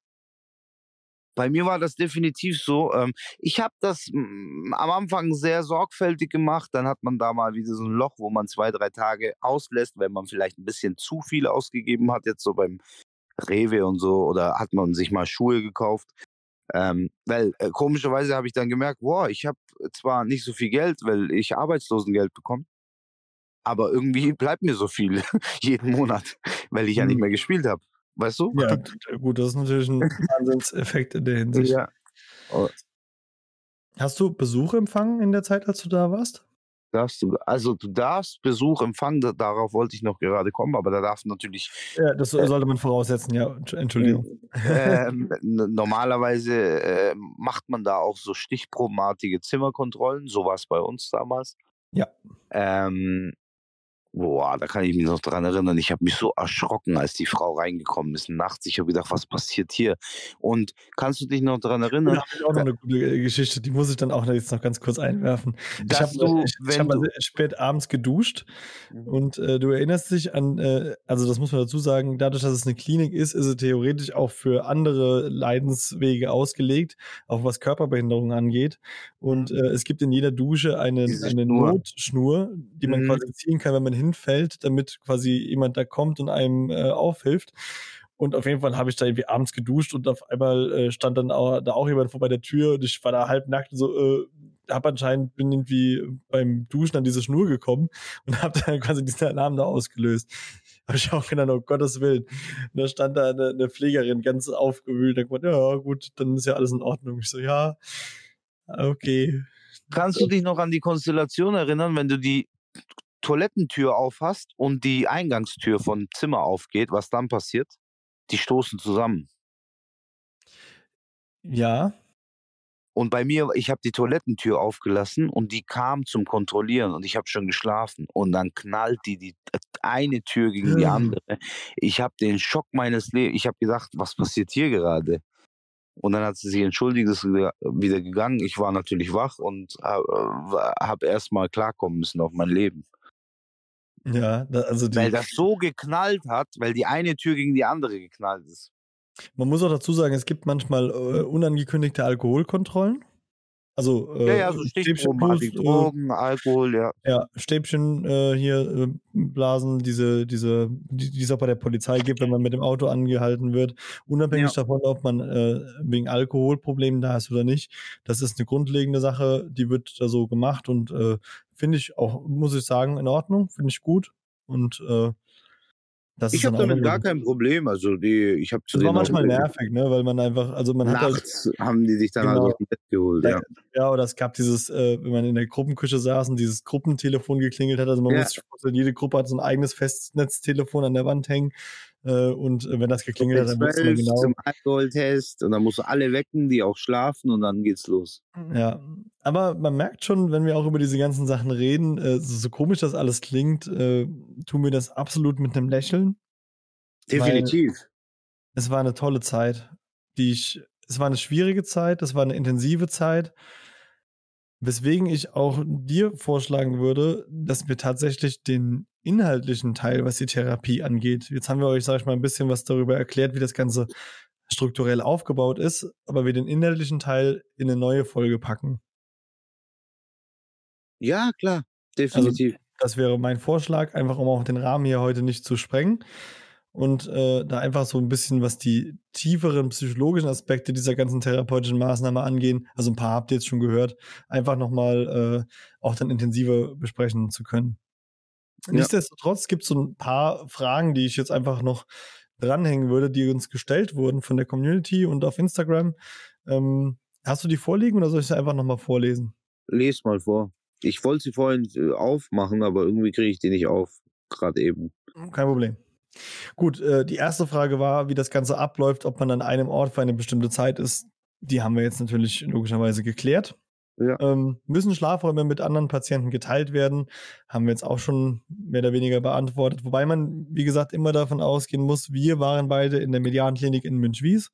Bei mir war das definitiv so. Ähm, ich habe das am Anfang sehr sorgfältig gemacht. Dann hat man da mal wieder so ein Loch, wo man zwei, drei Tage auslässt, wenn man vielleicht ein bisschen zu viel ausgegeben hat, jetzt so beim Rewe und so, oder hat man sich mal Schuhe gekauft. Ähm, weil äh, komischerweise habe ich dann gemerkt, wow, ich habe zwar nicht so viel Geld, weil ich Arbeitslosengeld bekomme, aber irgendwie bleibt mir so viel jeden Monat, weil ich ja nicht Hm. mehr gespielt habe. Weißt du? Ja, d- gut, das ist natürlich ein Wahnsinnseffekt in der Hinsicht. ja. Hast du Besuch empfangen in der Zeit, als du da warst? Darfst du, also du darfst Besuch empfangen, da, darauf wollte ich noch gerade kommen, aber da darf natürlich Ja, das Äh, sollte man voraussetzen, ja. Entsch- Entschuldigung. ähm, n- normalerweise äh, macht man da auch so stichprobenartige Zimmerkontrollen, so war es bei uns damals. Ja. Ähm, boah, da kann ich mich noch dran erinnern. Ich habe mich so erschrocken, als die Frau reingekommen ist nachts. Ich habe gedacht, was passiert hier? Und kannst du dich noch dran Da erinnern, habe ich auch noch eine gute äh, Geschichte, die muss ich dann auch jetzt noch ganz kurz einwerfen. Ich habe hab spät abends geduscht Mhm. und äh, du erinnerst dich an, äh, also das muss man dazu sagen, dadurch, dass es eine Klinik ist, ist es theoretisch auch für andere Leidenswege ausgelegt, auch was Körperbehinderung angeht. Und äh, es gibt in jeder Dusche eine, Mhm. Eine Schnur. Notschnur, die man Mhm. quasi ziehen kann, wenn man hinfällt, damit quasi jemand da kommt und einem äh, aufhilft. Und auf jeden Fall habe ich da irgendwie abends geduscht und auf einmal äh, stand dann auch, da auch jemand vor bei der Tür und ich war da halbnackt und so, äh, hab anscheinend, bin irgendwie beim Duschen an diese Schnur gekommen und habe dann quasi diesen Alarm da ausgelöst. Habe ich auch gedacht, um Gottes Willen. Und da stand da eine, eine Pflegerin ganz aufgewühlt und gesagt, ja gut, dann ist ja alles in Ordnung. Ich so, ja, okay. kannst du dich noch an die Konstellation erinnern, wenn du die Toilettentür aufhast und die Eingangstür von Zimmer aufgeht, was dann passiert? Die stoßen zusammen. Ja, Und bei mir, ich habe die Toilettentür aufgelassen und die kam zum Kontrollieren und ich habe schon geschlafen. Und dann knallt die, die eine Tür gegen die Ja. andere. Ich habe den Schock meines Lebens. Ich habe gedacht, was passiert hier gerade? Und dann hat sie sich entschuldigt, ist wieder gegangen. Ich war natürlich wach und habe hab erst mal klarkommen müssen auf mein Leben. Ja, also die, Weil das so geknallt hat, weil die eine Tür gegen die andere geknallt ist. man muss auch dazu sagen, es gibt manchmal äh, unangekündigte Alkoholkontrollen. Also, Ja, äh, ja, so Stäbchen Stichprobenartig, plus, äh, Drogen, Alkohol, ja. ja, Stäbchen äh, hier äh, blasen, diese, diese, die, die es auch bei der Polizei gibt, wenn man mit dem Auto angehalten wird, unabhängig davon, ob man äh, wegen Alkoholproblemen da ist oder nicht. Das ist eine grundlegende Sache, die wird da so gemacht und äh, finde ich auch, muss ich sagen, in Ordnung, finde ich gut. Und äh, das Ich habe damit gar kein Problem. Also die, ich habe Das war manchmal nervig, ne? Weil man einfach, also man hat halt, nachts haben die dich dann Genau. halt aus dem Bett geholt. Ja. Ja. oder es gab dieses, äh, wenn man in der Gruppenküche saß und dieses Gruppentelefon geklingelt hat, also man Ja. muss sich jede Gruppe hat so ein eigenes Festnetztelefon an der Wand hängen. Äh, und äh, wenn das geklingelt hat, dann man 12 genau. zum Alkoholtest und dann musst du alle wecken, die auch schlafen und dann geht's los. Ja, aber man merkt schon, wenn wir auch über diese ganzen Sachen reden, äh, so, so komisch das alles klingt, tun wir das absolut mit einem Lächeln. Definitiv. Es war eine tolle Zeit, die ich, es war eine schwierige Zeit, es war eine intensive Zeit, weswegen ich auch dir vorschlagen würde, dass wir tatsächlich den inhaltlichen Teil, was die Therapie angeht, jetzt haben wir euch, sag ich mal, ein bisschen was darüber erklärt, wie das Ganze strukturell aufgebaut ist, aber wir den inhaltlichen Teil in eine neue Folge packen. Ja, klar. Also Definitiv. Das wäre mein Vorschlag, einfach um auch den Rahmen hier heute nicht zu sprengen. Und äh, da einfach so ein bisschen, was die tieferen psychologischen Aspekte dieser ganzen therapeutischen Maßnahme angehen, also ein paar habt ihr jetzt schon gehört, einfach nochmal äh, auch dann intensiver besprechen zu können. Nichtsdestotrotz gibt es so ein paar Fragen, die ich jetzt einfach noch dranhängen würde, die uns gestellt wurden von der Community und auf Instagram. Ähm, hast du die vorliegen oder soll ich sie einfach nochmal vorlesen? Les mal vor. Ich wollte sie vorhin äh, aufmachen, aber irgendwie kriege ich die nicht auf. Gerade eben. Kein Problem. Gut, äh, die erste Frage war, wie das Ganze abläuft, ob man an einem Ort für eine bestimmte Zeit ist. Die haben wir jetzt natürlich logischerweise geklärt. Ja. Ähm, müssen Schlafräume mit anderen Patienten geteilt werden? Haben wir jetzt auch schon mehr oder weniger beantwortet. Wobei man, wie gesagt, immer davon ausgehen muss, wir waren beide in der Medianklinik in Münchwies.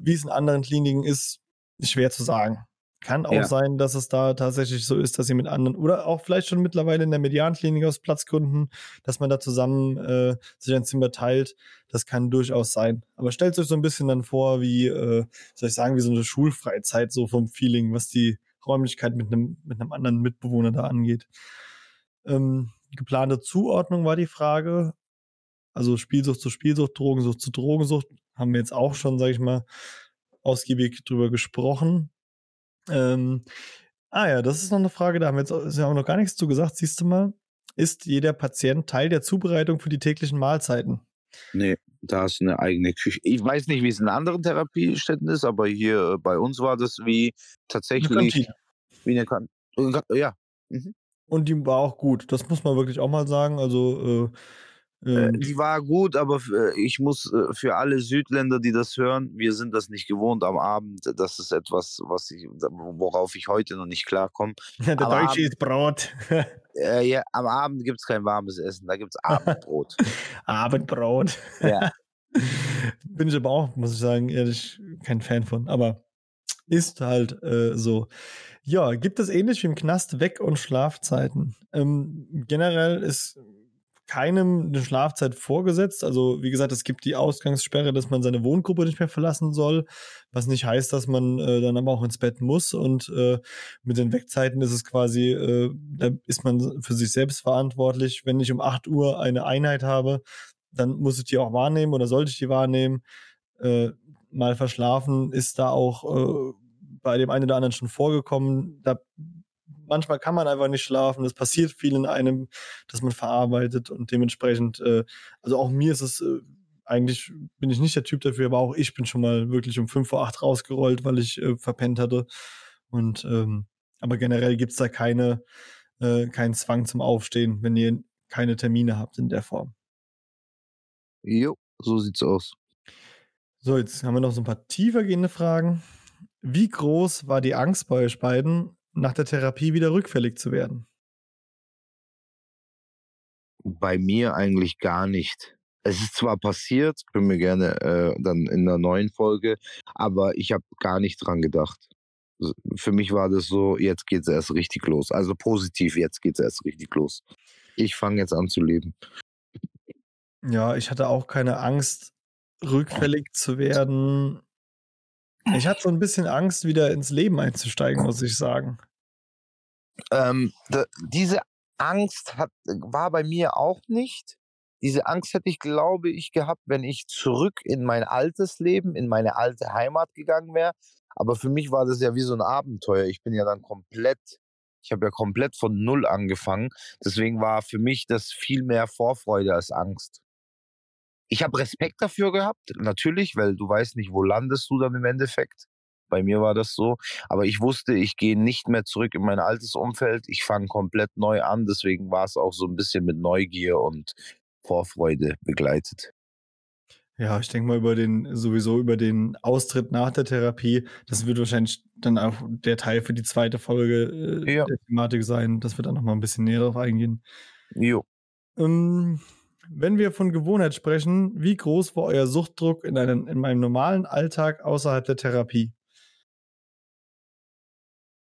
Wie es in anderen Kliniken ist, ist schwer zu sagen. Kann auch Ja. sein, dass es da tatsächlich so ist, dass sie mit anderen oder auch vielleicht schon mittlerweile in der Medianklinik aus Platzgründen, dass man da zusammen äh, sich ein Zimmer teilt. Das kann durchaus sein. Aber stellt euch so ein bisschen dann vor, wie, äh, soll ich sagen, wie so eine Schulfreizeit, so vom Feeling, was die Räumlichkeit mit einem mit einem anderen Mitbewohner da angeht. Ähm, geplante Zuordnung war die Frage. Also Spielsucht zu Spielsucht, Drogensucht zu Drogensucht haben wir jetzt auch schon, sage ich mal, ausgiebig drüber gesprochen. Ähm, ah ja, das ist noch eine Frage, da haben wir jetzt ist ja auch noch gar nichts zu gesagt, siehst du mal. Ist jeder Patient Teil der Zubereitung für die täglichen Mahlzeiten? Nee, da ist eine eigene Küche. Ich weiß nicht, wie es in anderen Therapiestätten ist, aber hier äh, bei uns war das wie tatsächlich Kantine. wie eine Kan Ja. Und die war auch gut. Das muss man wirklich auch mal sagen. Also, äh, Äh, ähm, die war gut, aber äh, ich muss äh, für alle Südländer, die das hören, wir sind das nicht gewohnt am Abend. Das ist etwas, was ich, worauf ich heute noch nicht klarkomme. der aber Deutsche ist Brot. Äh, ja, am Abend gibt es kein warmes Essen, da gibt es Abendbrot. Abendbrot. ja. Bin ich aber auch, muss ich sagen, ehrlich kein Fan von. Aber ist halt äh, so. Ja, gibt es ähnlich wie im Knast Weg- und Schlafzeiten? Ähm, generell ist keinem eine Schlafzeit vorgesetzt. Also, wie gesagt, es gibt die Ausgangssperre, dass man seine Wohngruppe nicht mehr verlassen soll, was nicht heißt, dass man äh, dann aber auch ins Bett muss. Und äh, mit den Wegzeiten ist es quasi, äh, da ist man für sich selbst verantwortlich. Wenn ich um 8 Uhr eine Einheit habe, dann muss ich die auch wahrnehmen oder sollte ich die wahrnehmen. Äh, mal verschlafen ist da auch äh, bei dem einen oder anderen schon vorgekommen. Da manchmal kann man einfach nicht schlafen. Es passiert viel in einem, dass man verarbeitet und dementsprechend, äh, also auch mir ist es äh, eigentlich bin ich nicht der Typ dafür, aber auch ich bin schon mal wirklich um 5 vor 8 rausgerollt, weil ich äh, verpennt hatte. Und ähm, aber generell gibt's da keine, äh, keinen Zwang zum Aufstehen, wenn ihr keine Termine habt in der Form. Jo, so sieht's aus. So, jetzt haben wir noch so ein paar tiefergehende Fragen. Wie groß war die Angst bei euch beiden, nach der Therapie wieder rückfällig zu werden? Bei mir eigentlich gar nicht. Es ist zwar passiert, können wir gerne äh, dann in der neuen Folge, aber ich habe gar nicht dran gedacht. Für mich war das so, jetzt geht's erst richtig los. Also positiv, jetzt geht's erst richtig los. Ich fange jetzt an zu leben. Ja, ich hatte auch keine Angst, rückfällig zu werden. Ich hatte so ein bisschen Angst, wieder ins Leben einzusteigen, muss ich sagen. Ähm, diese Angst hat, war bei mir auch nicht. Diese Angst hätte ich, glaube ich, gehabt, wenn ich zurück in mein altes Leben, in meine alte Heimat gegangen wäre. Aber für mich war das ja wie so ein Abenteuer. Ich bin ja dann komplett, ich habe ja komplett von Null angefangen. Deswegen war für mich das viel mehr Vorfreude als Angst. Ich habe Respekt dafür gehabt, natürlich, weil du weißt nicht, wo landest du dann im Endeffekt. Bei mir war das so. Aber ich wusste, ich gehe nicht mehr zurück in mein altes Umfeld. Ich fange komplett neu an. Deswegen war es auch so ein bisschen mit Neugier und Vorfreude begleitet. Ja, ich denke mal über den, sowieso über den Austritt nach der Therapie. Das wird wahrscheinlich dann auch der Teil für die zweite Folge äh, Ja. der Thematik sein, dass wir da nochmal ein bisschen näher drauf eingehen. Jo. Ähm, wenn wir von Gewohnheit sprechen, wie groß war euer Suchtdruck in, einem, in meinem normalen Alltag außerhalb der Therapie?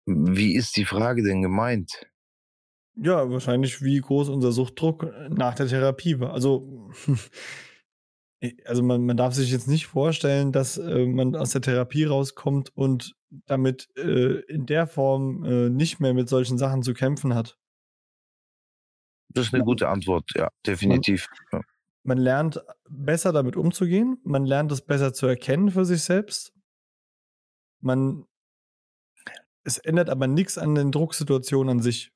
Wie ist die Frage denn gemeint? Ja, wahrscheinlich wie groß unser Suchtdruck nach der Therapie war. Also, also man, man darf sich jetzt nicht vorstellen, dass äh, man aus der Therapie rauskommt und damit äh, in der Form äh, nicht mehr mit solchen Sachen zu kämpfen hat. Das ist eine Man- gute Antwort, ja, definitiv. Ja. Man lernt besser damit umzugehen, man lernt es besser zu erkennen für sich selbst. Man es ändert aber nichts an den Drucksituationen an sich.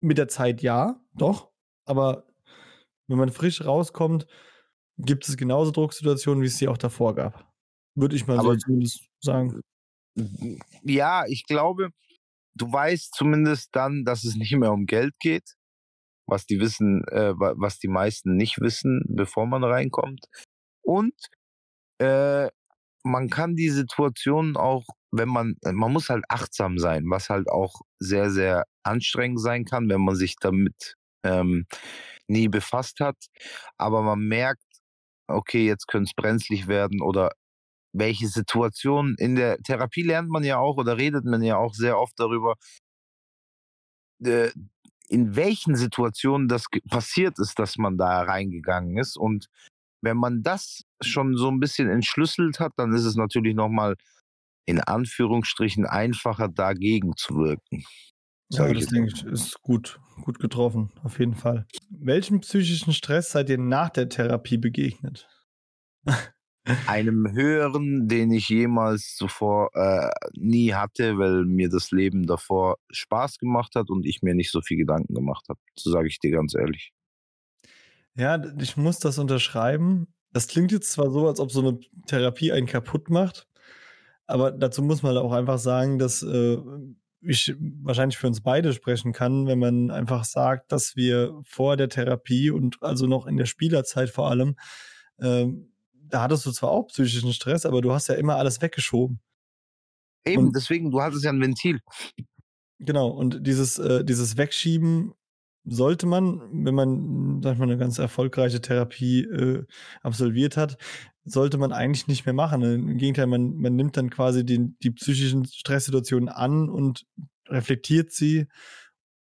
Mit der Zeit ja, doch, aber wenn man frisch rauskommt, gibt es genauso Drucksituationen, wie es sie auch davor gab. Würde ich mal so Aber- zumindest sagen. Ja, ich glaube, du weißt zumindest dann, dass es nicht mehr um Geld geht, was die wissen, äh, wa- was die meisten nicht wissen, bevor man reinkommt. Und äh, man kann die Situation auch, wenn man, man muss halt achtsam sein, was halt auch sehr, sehr anstrengend sein kann, wenn man sich damit ähm, nie befasst hat. Aber man merkt, okay, jetzt könnte es brenzlig werden oder welche Situationen in der Therapie lernt man ja auch oder redet man ja auch sehr oft darüber, äh, in welchen Situationen das passiert ist, dass man da reingegangen ist. Und wenn man das schon so ein bisschen entschlüsselt hat, dann ist es natürlich nochmal in Anführungsstrichen einfacher, dagegen zu wirken. Ja, das denke ich, ist gut, gut getroffen, auf jeden Fall. Welchen psychischen Stress seid ihr nach der Therapie begegnet? Einem höheren, den ich jemals zuvor äh, nie hatte, weil mir das Leben davor Spaß gemacht hat und ich mir nicht so viel Gedanken gemacht habe. So sage ich dir ganz ehrlich. Ja, ich muss das unterschreiben. Das klingt jetzt zwar so, als ob so eine Therapie einen kaputt macht, aber dazu muss man auch einfach sagen, dass äh, ich wahrscheinlich für uns beide sprechen kann, wenn man einfach sagt, dass wir vor der Therapie und also noch in der Spielerzeit vor allem, ähm, da hattest du zwar auch psychischen Stress, aber du hast ja immer alles weggeschoben. Eben, Und- deswegen, du hattest ja ein Ventil. Genau, und dieses, äh, dieses Wegschieben sollte man, wenn man, sag ich mal, eine ganz erfolgreiche Therapie äh, absolviert hat, sollte man eigentlich nicht mehr machen. Im Gegenteil, man, man nimmt dann quasi die, die psychischen Stresssituationen an und reflektiert sie,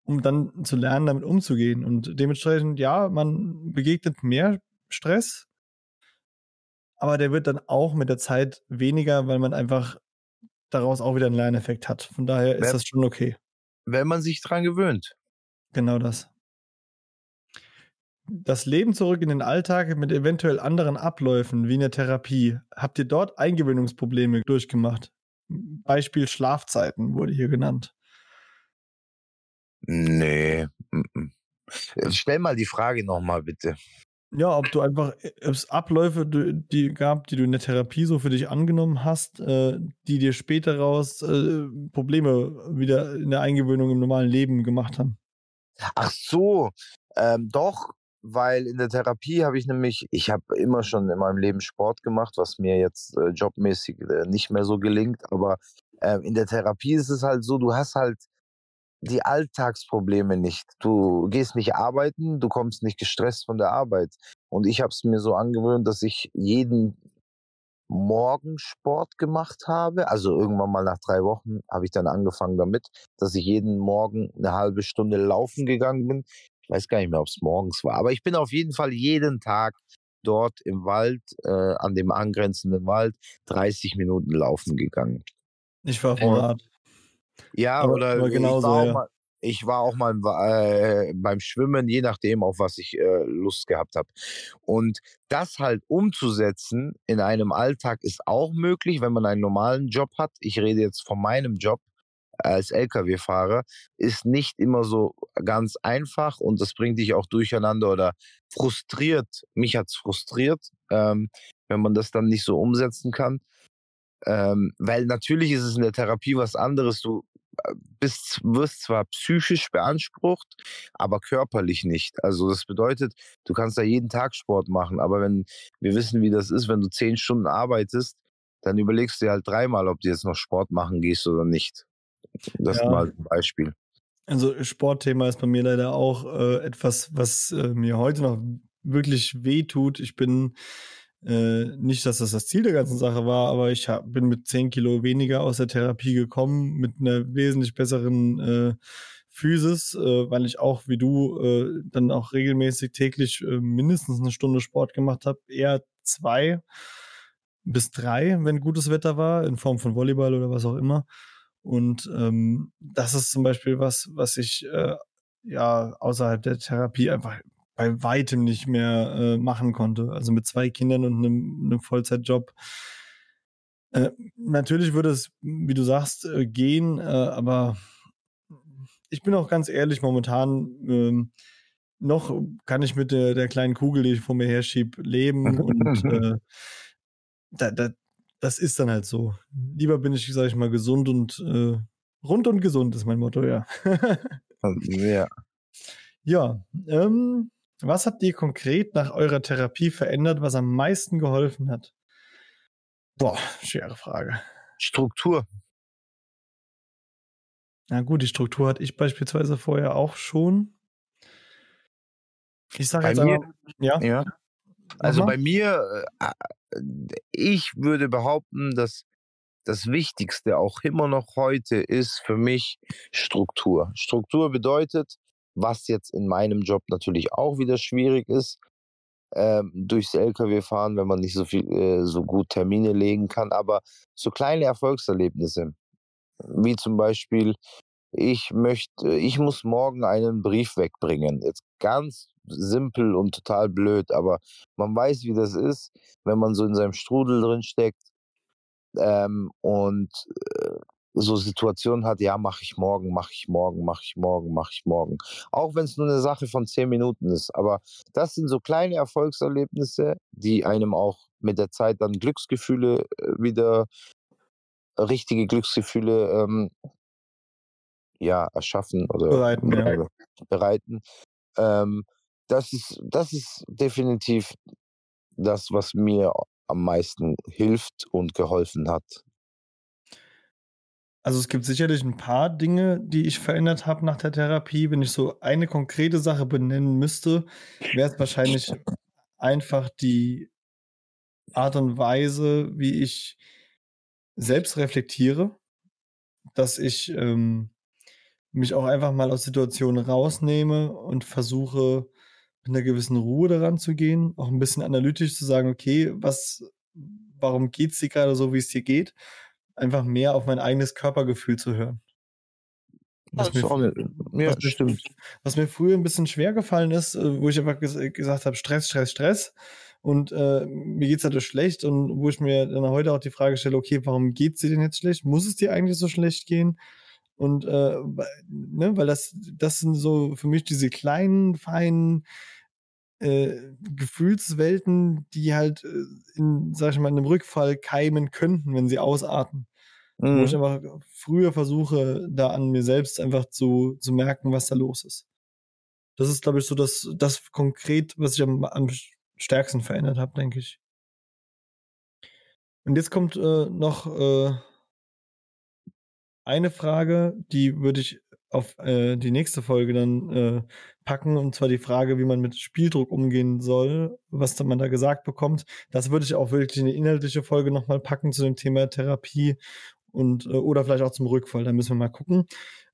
um dann zu lernen, damit umzugehen. Und dementsprechend, ja, man begegnet mehr Stress, aber der wird dann auch mit der Zeit weniger, weil man einfach daraus auch wieder einen Lerneffekt hat. Von daher ist Wer- das schon okay. Wenn man sich dran gewöhnt. Genau das. Das Leben zurück in den Alltag mit eventuell anderen Abläufen wie in der Therapie. Habt ihr dort Eingewöhnungsprobleme durchgemacht? Beispiel Schlafzeiten wurde hier genannt. Nee. Äh, Stell mal die Frage nochmal, bitte. Ja, ob du einfach, ob es Abläufe die gab, die du in der Therapie so für dich angenommen hast, äh, die dir später raus äh, Probleme wieder in der Eingewöhnung im normalen Leben gemacht haben. Ach so, ähm, doch, weil in der Therapie habe ich nämlich, ich habe immer schon in meinem Leben Sport gemacht, was mir jetzt äh, jobmäßig äh, nicht mehr so gelingt, aber äh, in der Therapie ist es halt so, du hast halt die Alltagsprobleme nicht. Du gehst nicht arbeiten, du kommst nicht gestresst von der Arbeit. Und ich habe es mir so angewöhnt, dass ich jeden Morgen Sport gemacht habe. Also irgendwann mal nach drei Wochen habe ich dann angefangen damit, dass ich jeden Morgen eine halbe Stunde laufen gegangen bin. Ich weiß gar nicht mehr, ob es morgens war. Aber ich bin auf jeden Fall jeden Tag dort im Wald, äh, an dem angrenzenden Wald, 30 Minuten laufen gegangen. Ich war vom Rad. Ja, Aber- oder aber ich, genauso, war auch ja. mal, ich war auch mal äh, beim Schwimmen, je nachdem, auf was ich äh, Lust gehabt habe. Und das halt umzusetzen in einem Alltag ist auch möglich, wenn man einen normalen Job hat. Ich rede jetzt von meinem Job als Lkw-Fahrer, ist nicht immer so ganz einfach und das bringt dich auch durcheinander oder frustriert. Mich hat's frustriert, ähm, wenn man das dann nicht so umsetzen kann. Ähm, weil natürlich ist es in der Therapie was anderes. Du äh, bist, wirst zwar psychisch beansprucht, aber körperlich nicht. Also das bedeutet, du kannst da jeden Tag Sport machen, aber wenn wir wissen, wie das ist, wenn du zehn Stunden arbeitest, dann überlegst du dir halt dreimal, ob du jetzt noch Sport machen gehst oder nicht. Das Ja. ist mal ein Beispiel. Also Sportthema ist bei mir leider auch äh, etwas, was äh, mir heute noch wirklich weh tut. Ich bin äh, nicht, dass das das Ziel der ganzen Sache war, aber ich hab, bin mit 10 Kilo weniger aus der Therapie gekommen, mit einer wesentlich besseren äh, Physis, äh, weil ich auch wie du äh, dann auch regelmäßig täglich äh, mindestens eine Stunde Sport gemacht habe, eher zwei bis drei, wenn gutes Wetter war, in Form von Volleyball oder was auch immer. Und ähm, das ist zum Beispiel was, was ich äh, ja außerhalb der Therapie einfach bei weitem nicht mehr äh, machen konnte. Also mit zwei Kindern und einem, einem Vollzeitjob. Äh, natürlich würde es, wie du sagst, äh, gehen, äh, aber ich bin auch ganz ehrlich, momentan ähm, noch kann ich mit der, der kleinen Kugel, die ich vor mir herschieb, leben und äh, da, da, das ist dann halt so. Lieber bin ich, sag ich mal, gesund und äh, rund und gesund ist mein Motto, ja. Ja. ja, ähm, was habt ihr konkret nach eurer Therapie verändert, was am meisten geholfen hat? Boah, schwere Frage. Struktur. Na gut, die Struktur hatte ich beispielsweise vorher auch schon. Ich sage jetzt mir- einmal, ja, Ja. Also Nochmal? bei mir, äh, äh, ich würde behaupten, dass das Wichtigste auch immer noch heute ist für mich Struktur. Struktur bedeutet, was jetzt in meinem Job natürlich auch wieder schwierig ist, ähm, durchs LKW fahren, wenn man nicht so viel, äh, so gut Termine legen kann, aber so kleine Erfolgserlebnisse, wie zum Beispiel, ich möchte, ich muss morgen einen Brief wegbringen. Jetzt ganz simpel und total blöd, aber man weiß, wie das ist, wenn man so in seinem Strudel drin steckt ähm, und äh, so Situationen hat, ja, mache ich morgen, mache ich morgen, mache ich morgen, mache ich morgen. Auch wenn es nur eine Sache von zehn Minuten ist. Aber das sind so kleine Erfolgserlebnisse, die einem auch mit der Zeit dann Glücksgefühle äh, wieder, richtige Glücksgefühle ähm, ja, erschaffen oder Bereiten, ja. bereiten. Ähm, das ist, das ist definitiv das, was mir am meisten hilft und geholfen hat. Also es gibt sicherlich ein paar Dinge, die ich verändert habe nach der Therapie. Wenn ich so eine konkrete Sache benennen müsste, wäre es wahrscheinlich einfach die Art und Weise, wie ich selbst reflektiere, dass ich ähm, mich auch einfach mal aus Situationen rausnehme und versuche, mit einer gewissen Ruhe daran zu gehen, auch ein bisschen analytisch zu sagen, okay, was, warum geht es dir gerade so, wie es dir geht? Einfach mehr auf mein eigenes Körpergefühl zu hören. Was ist mir, ja, was stimmt. was mir früher ein bisschen schwer gefallen ist, äh, wo ich einfach ges gesagt habe, Stress, Stress, Stress. Und äh, mir geht's dadurch schlecht und wo ich mir dann heute auch die Frage stelle, okay, warum geht's dir denn jetzt schlecht? Muss es dir eigentlich so schlecht gehen? Und äh, weil- ne, weil das, das sind so für mich diese kleinen, feinen äh, Gefühlswelten, die halt äh, in, sag ich mal, in einem Rückfall keimen könnten, wenn sie ausarten. Wo ich Mhm. einfach früher versuche, da an mir selbst einfach zu, zu merken, was da los ist. Das ist, glaube ich, so das, das konkret, was ich am, am stärksten verändert habe, denke ich. Und jetzt kommt äh, noch äh, eine Frage, die würde ich auf äh, die nächste Folge dann äh, packen, und zwar die Frage, wie man mit Spieldruck umgehen soll, was man da gesagt bekommt. Das würde ich auch wirklich in die inhaltliche Folge nochmal packen zu dem Thema Therapie und äh, oder vielleicht auch zum Rückfall. Da müssen wir mal gucken.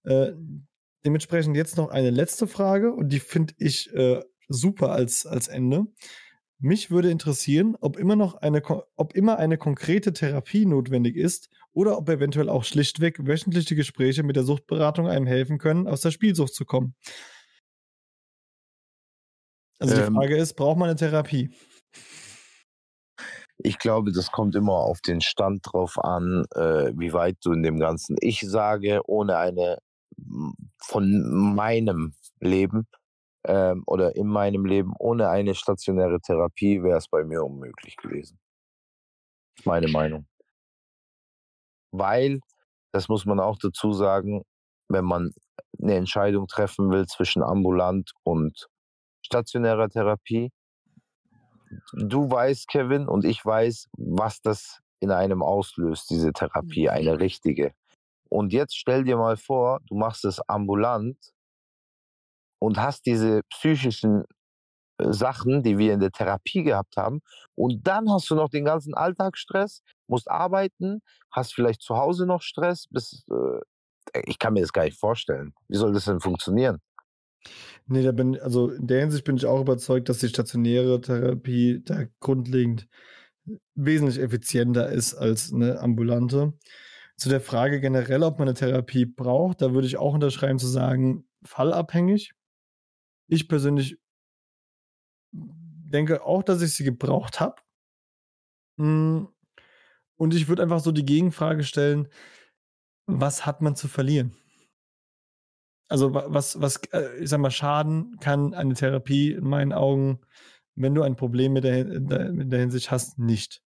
Äh, dementsprechend jetzt noch eine letzte Frage und die finde ich äh, super als, als Ende. Mich würde interessieren, ob immer noch eine, ob immer eine konkrete Therapie notwendig ist oder ob eventuell auch schlichtweg wöchentliche Gespräche mit der Suchtberatung einem helfen können, aus der Spielsucht zu kommen. Also die Ähm. Frage ist, braucht man eine Therapie? Ich glaube, das kommt immer auf den Stand drauf an, äh, wie weit du in dem Ganzen. Ich sage, ohne eine von meinem Leben ähm, oder in meinem Leben, ohne eine stationäre Therapie wäre es bei mir unmöglich gewesen. Meine Meinung. Weil, das muss man auch dazu sagen, wenn man eine Entscheidung treffen will zwischen ambulant und stationärer Therapie, du weißt, Kevin, und ich weiß, was das in einem auslöst, diese Therapie, eine richtige. Und jetzt stell dir mal vor, du machst es ambulant und hast diese psychischen äh, Sachen, die wir in der Therapie gehabt haben, und dann hast du noch den ganzen Alltagsstress, musst arbeiten, hast vielleicht zu Hause noch Stress, bist, äh, ich kann mir das gar nicht vorstellen. Wie soll das denn funktionieren? Nee, da bin, also in der Hinsicht bin ich auch überzeugt, dass die stationäre Therapie da grundlegend wesentlich effizienter ist als eine ambulante. Zu der Frage generell, ob man eine Therapie braucht, da würde ich auch unterschreiben zu sagen, fallabhängig. Ich persönlich denke auch, dass ich sie gebraucht habe. Und ich würde einfach so die Gegenfrage stellen, was hat man zu verlieren? Also wa- was, was, äh, ich sag mal, schaden kann eine Therapie in meinen Augen, wenn du ein Problem mit der- mit der Hinsicht hast, nicht.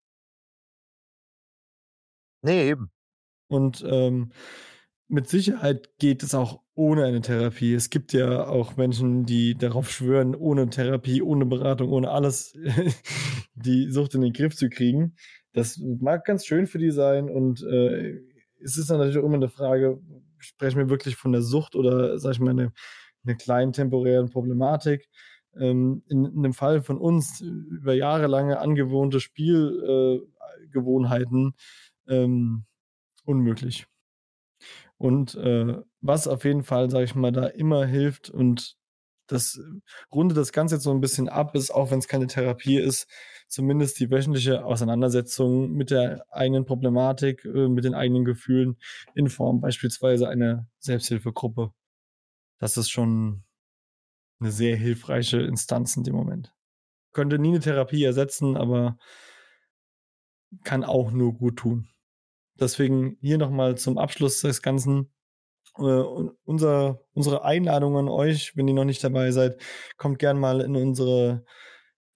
Nee, eben. Und ähm, mit Sicherheit geht es auch ohne eine Therapie. Es gibt ja auch Menschen, die darauf schwören, ohne Therapie, ohne Beratung, ohne alles die Sucht in den Griff zu kriegen. Das mag ganz schön für die sein und äh, es ist dann natürlich auch immer eine Frage, sprechen wir wirklich von der Sucht oder, sag ich mal, eine, eine kleinen temporären Problematik. Ähm, in, in dem Fall von uns über jahrelange angewohnte Spielgewohnheiten äh, ähm, unmöglich. Und äh, was auf jeden Fall, sage ich mal, da immer hilft und das rundet das Ganze jetzt so ein bisschen ab, ist, auch wenn es keine Therapie ist, zumindest die wöchentliche Auseinandersetzung mit der eigenen Problematik, äh, mit den eigenen Gefühlen in Form beispielsweise einer Selbsthilfegruppe. Das ist schon eine sehr hilfreiche Instanz in dem Moment. Könnte nie eine Therapie ersetzen, aber kann auch nur gut tun. Deswegen hier nochmal zum Abschluss des Ganzen. Äh, unser, unsere Einladung an euch, wenn ihr noch nicht dabei seid, kommt gern mal in unsere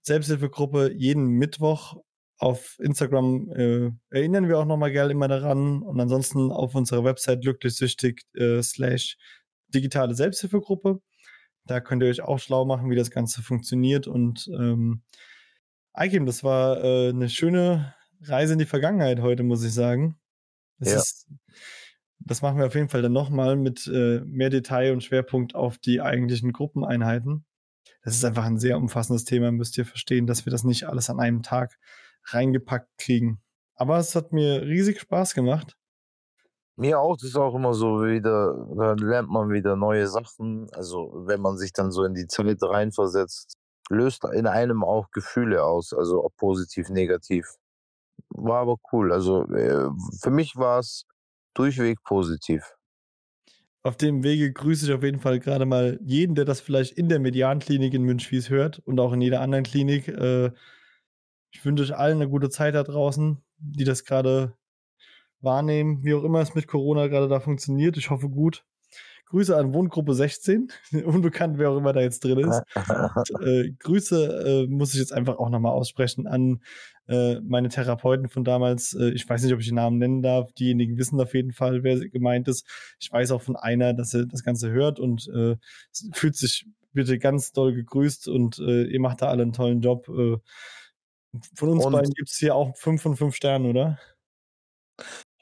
Selbsthilfegruppe jeden Mittwoch auf Instagram. Äh, erinnern wir auch nochmal gerne immer daran. Und ansonsten auf unserer Website glücklichsüchtig äh, slash digitale Selbsthilfegruppe. Da könnt ihr euch auch schlau machen, wie das Ganze funktioniert. Und ähm, Aikim, das war äh, eine schöne Reise in die Vergangenheit heute, muss ich sagen. Das, Ja. ist, das machen wir auf jeden Fall dann nochmal mit äh, mehr Detail und Schwerpunkt auf die eigentlichen Gruppeneinheiten. Das ist einfach ein sehr umfassendes Thema, müsst ihr verstehen, dass wir das nicht alles an einem Tag reingepackt kriegen. Aber es hat mir riesig Spaß gemacht. Mir auch, das ist auch immer so wieder, da lernt man wieder neue Sachen. Also wenn man sich dann so in die Zeit reinversetzt, löst in einem auch Gefühle aus, also ob positiv, negativ. War aber cool. Also äh, für mich war es durchweg positiv. Auf dem Wege grüße ich auf jeden Fall gerade mal jeden, der das vielleicht in der Medianklinik in Münchwies hört und auch in jeder anderen Klinik. Äh, ich wünsche euch allen eine gute Zeit da draußen, die das gerade wahrnehmen, wie auch immer es mit Corona gerade da funktioniert. Ich hoffe gut. Grüße an Wohngruppe 16, unbekannt, wer auch immer da jetzt drin ist. Äh, Grüße äh, muss ich jetzt einfach auch nochmal aussprechen an äh, meine Therapeuten von damals. Äh, ich weiß nicht, ob ich den Namen nennen darf. Diejenigen wissen auf jeden Fall, wer gemeint ist. Ich weiß auch von einer, dass er das Ganze hört und äh, fühlt sich bitte ganz doll gegrüßt und äh, ihr macht da alle einen tollen Job. Von uns Und- beiden gibt es hier auch fünf von fünf Sternen, oder?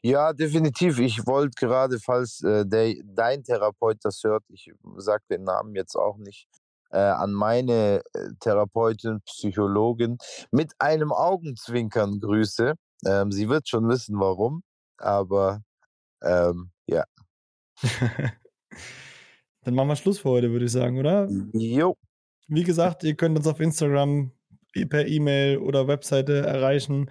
Ja, definitiv. Ich wollte gerade, falls äh, der, dein Therapeut das hört, ich sage den Namen jetzt auch nicht, äh, an meine äh, Therapeutin, Psychologin mit einem Augenzwinkern grüße. Ähm, sie wird schon wissen, warum, aber ähm, ja. Dann machen wir Schluss für heute, würde ich sagen, oder? Jo, Wie gesagt, ihr könnt uns auf Instagram per E-Mail oder Webseite erreichen.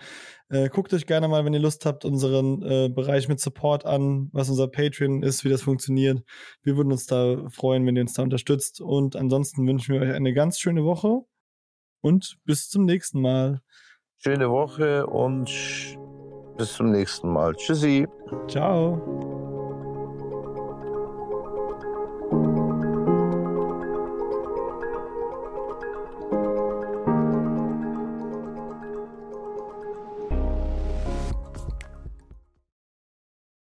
Äh, guckt euch gerne mal, wenn ihr Lust habt, unseren äh, Bereich mit Support an, was unser Patreon ist, wie das funktioniert. Wir würden uns da freuen, wenn ihr uns da unterstützt. Und ansonsten wünschen wir euch eine ganz schöne Woche und bis zum nächsten Mal. Schöne Woche und bis zum nächsten Mal. Tschüssi. Ciao.